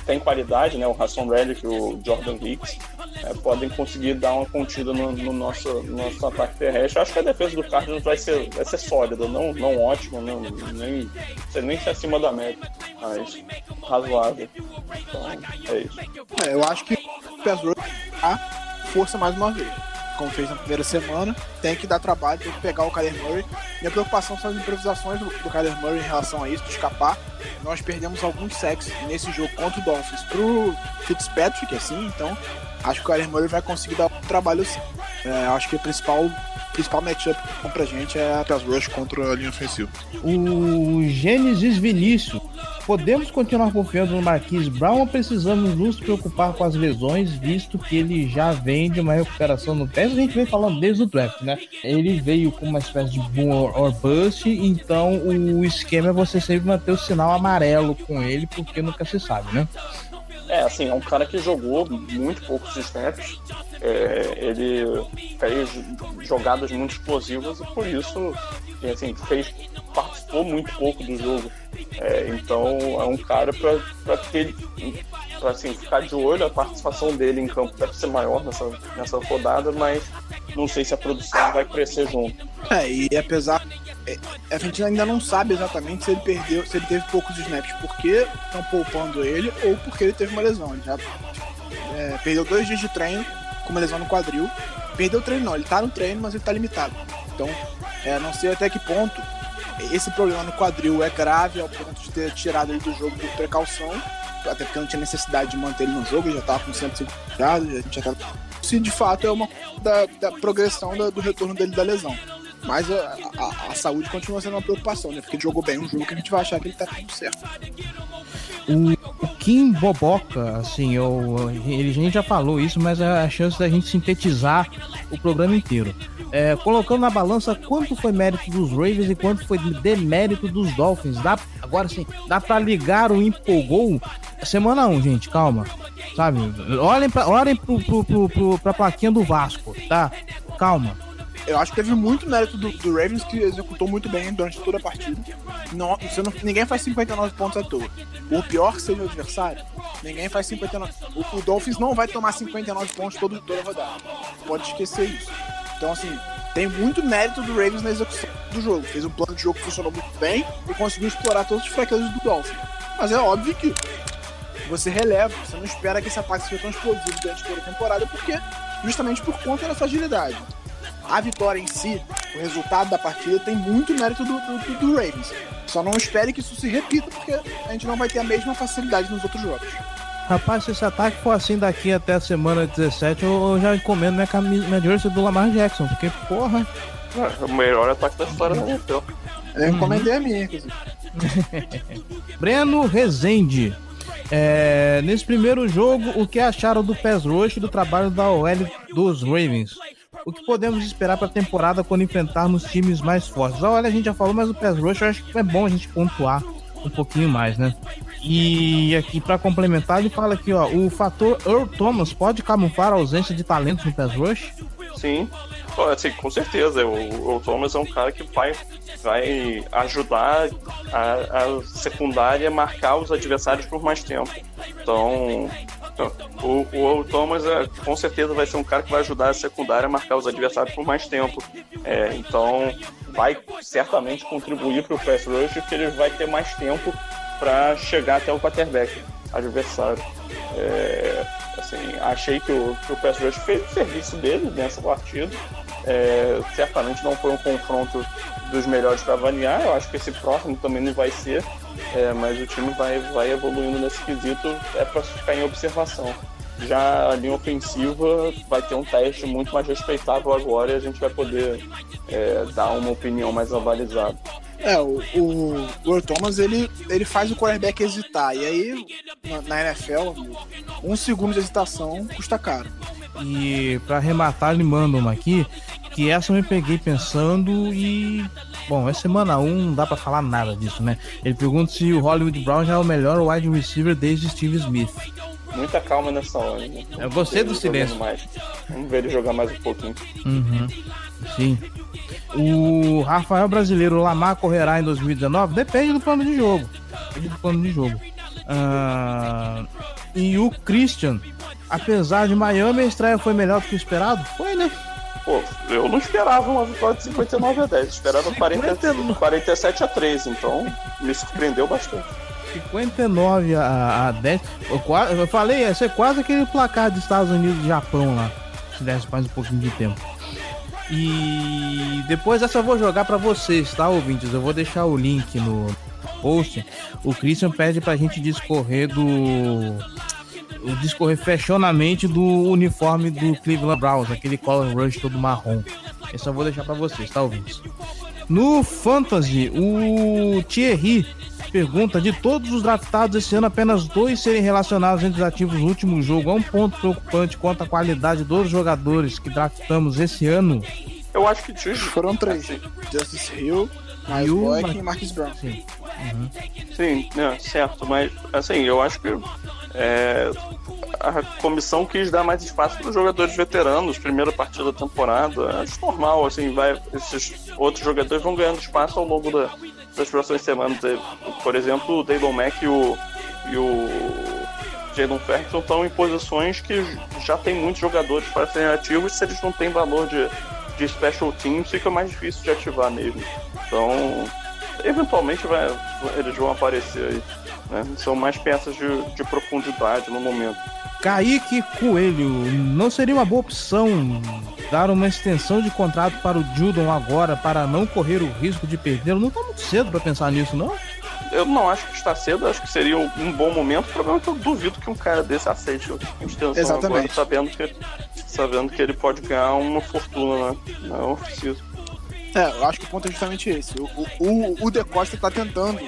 têm qualidade, né? O Hassan Reddick e o Jordan Hicks é, podem conseguir dar uma contida no, no nosso, no nosso ataque terrestre. Acho que a defesa do Cardinals vai ser, vai ser sólida, não, não ótima, não, nem, nem ser acima da média, mas razoável. Então, é isso. É, eu acho que o Pass Rush a força mais uma vez. Como fez na primeira semana, tem que dar trabalho, tem que pegar o Kyler Murray. Minha preocupação são as improvisações do, do Kyler Murray em relação a isso, de escapar. Nós perdemos alguns sacks nesse jogo contra o Dolphins pro Fitzpatrick, assim, então acho que o Kyler Murray vai conseguir dar um trabalho sim. É, acho que o principal, principal matchup pra gente é a Pass Rush contra a linha ofensiva. O Gênesis Vinícius. Podemos continuar confiando no Marquise Brown ou precisamos nos preocupar com as lesões, visto que ele já vem de uma recuperação no pé? A gente vem falando desde o draft, né? Ele veio com uma espécie de boom or bust, então o esquema é você sempre manter o sinal amarelo com ele, porque nunca se sabe, né? É, assim, é um cara que jogou muito poucos snaps. É, ele fez jogadas muito explosivas e por isso, assim, fez, participou muito pouco do jogo. É, então é um cara para ter pra, assim, ficar de olho, a participação dele em campo deve ser maior nessa, nessa rodada, mas não sei se a produção vai crescer junto. É, e apesar. É, A gente ainda não sabe exatamente se ele perdeu, se ele teve poucos snaps porque estão poupando ele ou porque ele teve uma lesão. Ele já é, perdeu dois dias de treino com uma lesão no quadril. Perdeu o treino não, ele tá no treino, mas ele tá limitado. Então, é, não sei até que ponto esse problema no quadril é grave ao ponto de ter tirado ele do jogo por precaução, até porque não tinha necessidade de manter ele no jogo, ele já tava com 105 jardas, a gente já tava... Se de fato é uma da, da progressão da- do retorno dele da lesão. Mas a, a- a saúde continua sendo uma preocupação, né? Porque jogou bem um jogo que a gente vai achar que ele tá tudo certo. O, Kim Boboca, assim, eu, ele, a gente já falou isso, mas é a chance da gente sintetizar o programa inteiro. É, colocando na balança quanto foi mérito dos Ravens e quanto foi demérito dos Dolphins. Dá, agora sim, dá pra ligar o empolgou semana 1, gente, calma. Sabe? Olhem olhem pro, pro, pro, pro, pra plaquinha do Vasco, tá? Calma. Eu acho que teve muito mérito do, do Ravens que executou muito bem durante toda a partida. Não, você não, ninguém faz 59 pontos à toa. O pior que o adversário, ninguém faz 59. O, o Dolphins não vai tomar 59 pontos todo, toda a rodada. Pode esquecer isso. Então, assim, tem muito mérito do Ravens na execução do jogo. Fez um plano de jogo que funcionou muito bem e conseguiu explorar todas as fraquezas do Dolphins. Mas é óbvio que você releva, você não espera que esse ataque seja tão explosivo durante toda a temporada, porque justamente por conta da fragilidade. A vitória em si, o resultado da partida, tem muito mérito do, do, do Ravens. Só não espere que isso se repita, porque a gente não vai ter a mesma facilidade nos outros jogos. Rapaz, se esse ataque for assim daqui até a semana 17, eu, eu já encomendo minha, camisa, minha jersey do Lamar Jackson, porque, porra. É, o melhor ataque da história da NFL. Eu encomendei a minha, inclusive. Breno Rezende. É, nesse primeiro jogo, o que acharam do PES Rush e do trabalho da OL dos Ravens? O que podemos esperar para a temporada quando enfrentarmos times mais fortes? A OL a gente já falou, mas o PES Rush eu acho que é bom a gente pontuar um pouquinho mais, né? E aqui para complementar, ele fala aqui, ó, o fator Earl Thomas pode camuflar a ausência de talentos no PES Rush? Sim, assim, com certeza. O, o Thomas é um cara que vai, vai ajudar a, a secundária a marcar os adversários por mais tempo. Então, o, o, o Thomas é, com certeza vai ser um cara que vai ajudar a secundária a marcar os adversários por mais tempo. É, então, vai certamente contribuir para o pass rush, porque ele vai ter mais tempo para chegar até o quarterback adversário. É, assim, achei que o, que o rush fez o serviço dele nessa partida. É, certamente não foi um confronto dos melhores para avaliar. Eu acho que esse próximo também não vai ser, é, mas o time vai, vai evoluindo nesse quesito. É para ficar em observação. Já a linha ofensiva vai ter um teste muito mais respeitável agora e a gente vai poder é, dar uma opinião mais avalizada. É, o, o, o Thomas ele, ele faz o quarterback hesitar. E aí, na, na NFL, um segundo de hesitação custa caro. E para arrematar, ele manda uma aqui, que essa eu me peguei pensando e. Bom, é semana 1, um, não dá para falar nada disso, né? Ele pergunta se o Hollywood Brown já é o melhor wide receiver desde Steve Smith. Muita calma nessa hora. Né? Eu gostei do silêncio. Mais. Vamos ver ele jogar mais um pouquinho. Uhum. Sim. O Rafael Brasileiro Lamar correrá em 2019? Depende do plano de jogo. Depende do plano de jogo. Uh... E o Christian, apesar de Miami, a estreia foi melhor do que o esperado? Foi, né? Pô, eu não esperava uma vitória de 59 a 10, esperava 40, 47 a 3, então me surpreendeu bastante. 59 a, a 10. Eu, eu falei, ia ser quase aquele placar dos Estados Unidos e Japão lá. Se desse mais um pouquinho de tempo. E depois essa eu vou jogar para vocês, tá, ouvintes? Eu vou deixar o link no post. O Christian pede pra gente discorrer do. Discorrer fashionamente do uniforme do Cleveland Browns, aquele color rush todo marrom. Esse eu vou deixar para vocês, tá, ouvintes? No Fantasy, o Thierry pergunta: de todos os draftados esse ano, apenas dois serem relacionados entre os ativos no último jogo. É um ponto preocupante quanto à qualidade dos jogadores que draftamos esse ano. Eu acho que. Foram três: Justice Hill, Miles Boykin e Marcus Brown. Sim, uhum. Sim é, certo, mas assim, eu acho que é, a comissão quis dar mais espaço para os jogadores veteranos, primeira partida da temporada. Acho normal, assim, vai, esses outros jogadores vão ganhando espaço ao longo da, das próximas semanas. Por exemplo, o Daylon Mack e o, e o Jalen Ferguson estão em posições que já tem muitos jogadores para serem ativos. Se eles não têm valor de, de special teams, fica mais difícil de ativar mesmo. Então, eventualmente vai, eles vão aparecer aí. Né? São mais peças de, de profundidade no momento. Kaique Coelho, não seria uma boa opção dar uma extensão de contrato para o Judon agora para não correr o risco de perdê-lo? Não está muito cedo para pensar nisso, não? Eu não acho que está cedo, acho que seria um bom momento. O problema é que eu duvido que um cara desse aceite a extensão Exatamente. agora, sabendo que, sabendo que ele pode ganhar uma fortuna né? Não preciso. É, eu acho que o ponto é justamente esse. O, o, o De Costa está tentando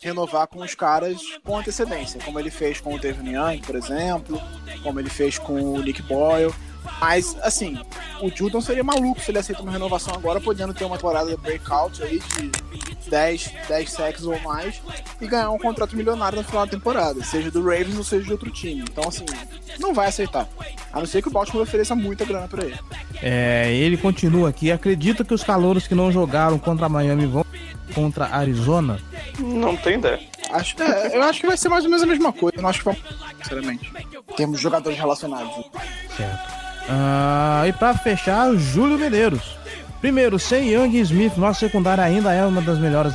renovar com os caras com antecedência, como ele fez com o Devin Young, por exemplo, como ele fez com o Nick Boyle. Mas, assim, o Judon seria maluco se ele aceita uma renovação agora, podendo ter uma temporada de breakout aí de 10, 10 sacks ou mais e ganhar um contrato milionário no final da temporada, seja do Ravens ou seja de outro time. Então, assim, não vai aceitar. A não ser que o Baltimore ofereça muita grana para ele. É, ele continua aqui. Acredita que os calouros que não jogaram contra Miami vão contra Arizona? Não tem ideia. Acho, é, eu acho que vai ser mais ou menos a mesma coisa. Eu não acho que vai, sinceramente. Temos jogadores relacionados. Certo. Ah, e para fechar, Júlio Medeiros. Primeiro, sem Young e Smith, nossa secundária ainda é uma das melhores.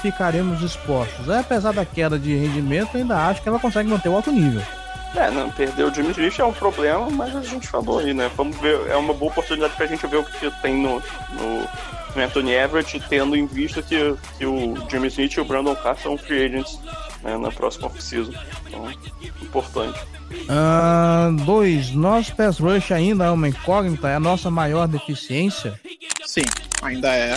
ficaremos expostos. Apesar da queda de rendimento, ainda acho que ela consegue manter o alto nível. É, não, perder o Jimmy Smith é um problema, mas a gente falou aí, né? Vamos ver, é uma boa oportunidade pra gente ver o que tem no, no, no Anthony Everett, tendo em vista que, que o Jimmy Smith e o Brandon Carr são free agents né, na próxima off-season. Então, importante. Uh, dois, nosso pass rush ainda é uma incógnita, é a nossa maior deficiência? Sim, ainda é.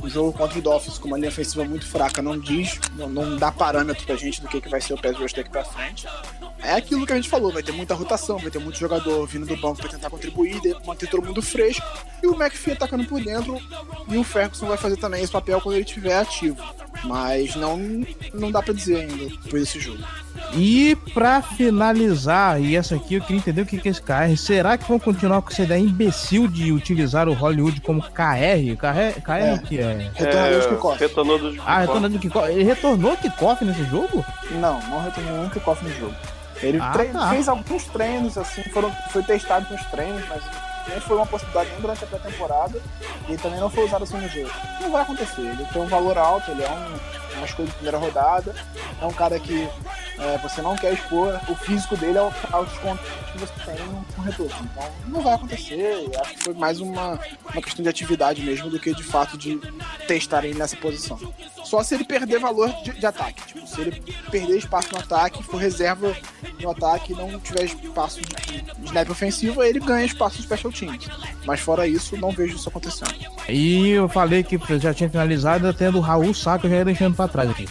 O jogo contra o Dolphins com uma linha ofensiva muito fraca não diz, não, não dá parâmetro pra gente do que, que vai ser o pass rush daqui pra frente é aquilo que a gente falou, vai ter muita rotação, vai ter muito jogador vindo do banco para tentar contribuir, manter todo mundo fresco, e o McPhee atacando por dentro, e o Ferguson vai fazer também esse papel quando ele estiver ativo. Mas não, não dá para dizer ainda depois desse jogo. E para finalizar, e essa aqui eu queria entender o que é esse KR. Será que vão continuar com essa ideia imbecil de utilizar o Hollywood como KR? KR, KR é. o que é? Retornador é, de kickoff. Retornador de Ah, retornador de kickoff. Ele retornou kickoff nesse jogo? Não, não retornou nenhum kickoff no jogo. Ele ah, tá. fez alguns treinos, assim, foram, foi testado nos treinos, mas nem foi uma possibilidade nem durante a pré-temporada e também não foi usado assim no jogo. Não vai acontecer, ele tem um valor alto, ele é um, uma escolha de primeira rodada, é um cara que é, você não quer expor o físico dele ao, ao desconto que você tem no retorno. Então não vai acontecer, acho que foi mais uma, uma questão de atividade mesmo do que de fato de testar ele nessa posição. Só se ele perder valor de, de ataque, tipo, se ele perder espaço no ataque, for reserva no ataque e não tiver espaço de, de snap ofensivo, ele ganha espaço de special teams. Mas fora isso, não vejo isso acontecendo. E eu falei que já tinha finalizado, tendo o Raul Saco já ia deixando pra trás aqui.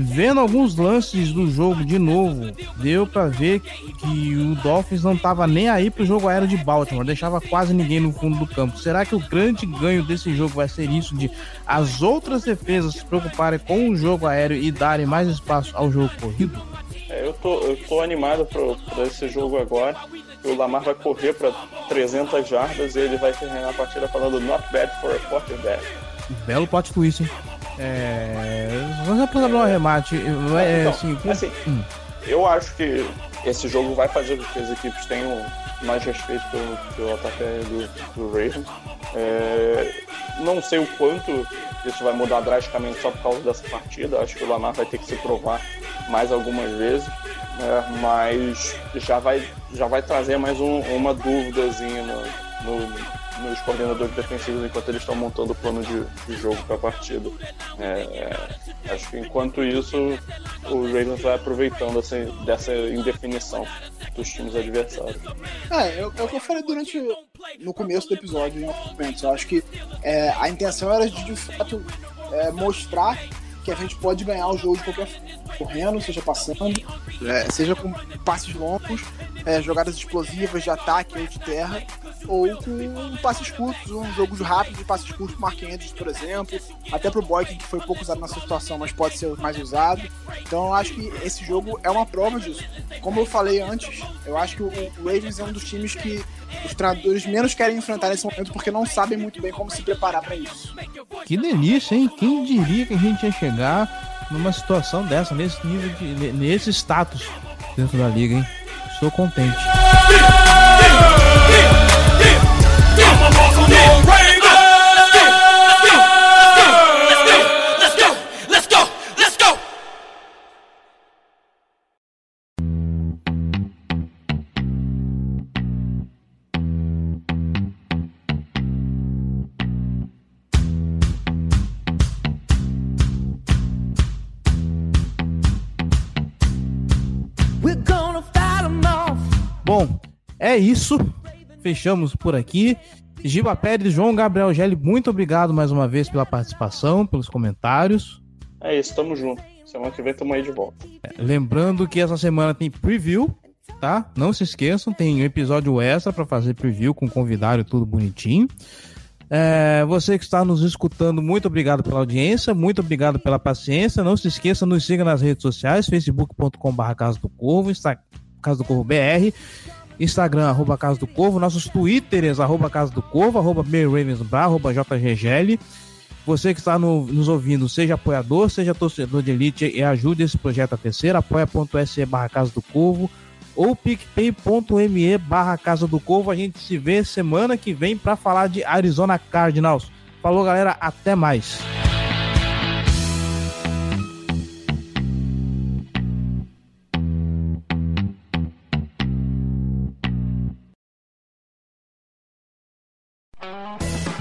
Vendo alguns lances do jogo de novo, deu para ver que o Dolphins não tava nem aí pro jogo aéreo de Baltimore, deixava quase ninguém no fundo do campo. Será que o grande ganho desse jogo vai ser isso de as outras defesas se preocuparem com o jogo aéreo e darem mais espaço ao jogo corrido? É, eu, tô, eu tô animado para esse jogo agora. O Lamar vai correr para 300 jardas e ele vai terminar a partida falando not bad for a quarterback. Belo plot twist, hein? É... Vamos apontar um arremate. É, então, assim, assim hum. eu acho que esse jogo vai fazer com que as equipes tenham mais respeito pelo, pelo ataque do, do Ravens. É, não sei o quanto isso vai mudar drasticamente só por causa dessa partida. Acho que o Lamar vai ter que se provar mais algumas vezes, né? mas já vai, já vai trazer mais um, uma dúvidazinha no, no, nos coordenadores defensivos enquanto eles estão montando o plano de, de jogo para a partida. É, é, acho que enquanto isso, o Ravens vai aproveitando essa, dessa indefinição dos times adversários. É, é, o que eu falei durante no começo do episódio, em momentos. Eu acho que é, a intenção era de, de fato é, mostrar que a gente pode ganhar o jogo de qualquer forma. Correndo, seja passando, é, seja com passes longos, é, jogadas explosivas de ataque ou de terra, ou com passes curtos, um jogo rápido de passes curtos Mark Andrews, por exemplo, até pro Boykin, que foi pouco usado nessa situação, mas pode ser mais usado. Então eu acho que esse jogo é uma prova disso. Como eu falei antes, eu acho que o Ravens é um dos times que os treinadores menos querem enfrentar nesse momento porque não sabem muito bem como se preparar para isso. Que delícia, hein? Quem diria que a gente ia chegar numa situação dessa, nesse nível de. nesse status dentro da liga, hein? Estou contente. Isso. Fechamos por aqui. Giba Pérez, João Gabriel Gelli, muito obrigado mais uma vez pela participação, pelos comentários. É isso, tamo junto. Semana que vem tamo aí de volta. É, lembrando que essa semana tem preview, tá? Não se esqueçam, tem um episódio extra para fazer preview com convidado e tudo bonitinho. É, você que está nos escutando, muito obrigado pela audiência, muito obrigado pela paciência. Não se esqueça, nos siga nas redes sociais, facebook.com.br Casa do Corvo, Casa do Corvo BR, Instagram, arroba Casa do Corvo, nossos Twitters, arroba Casa do Corvo, arroba Ravensbra, arroba JGGL. Você que está no, nos ouvindo, seja apoiador, seja torcedor de elite e ajude esse projeto a crescer, apoia.se barra Casa do Corvo ou picpay.me barra Casa do Corvo. A gente se vê semana que vem para falar de Arizona Cardinals. Falou, galera, até mais.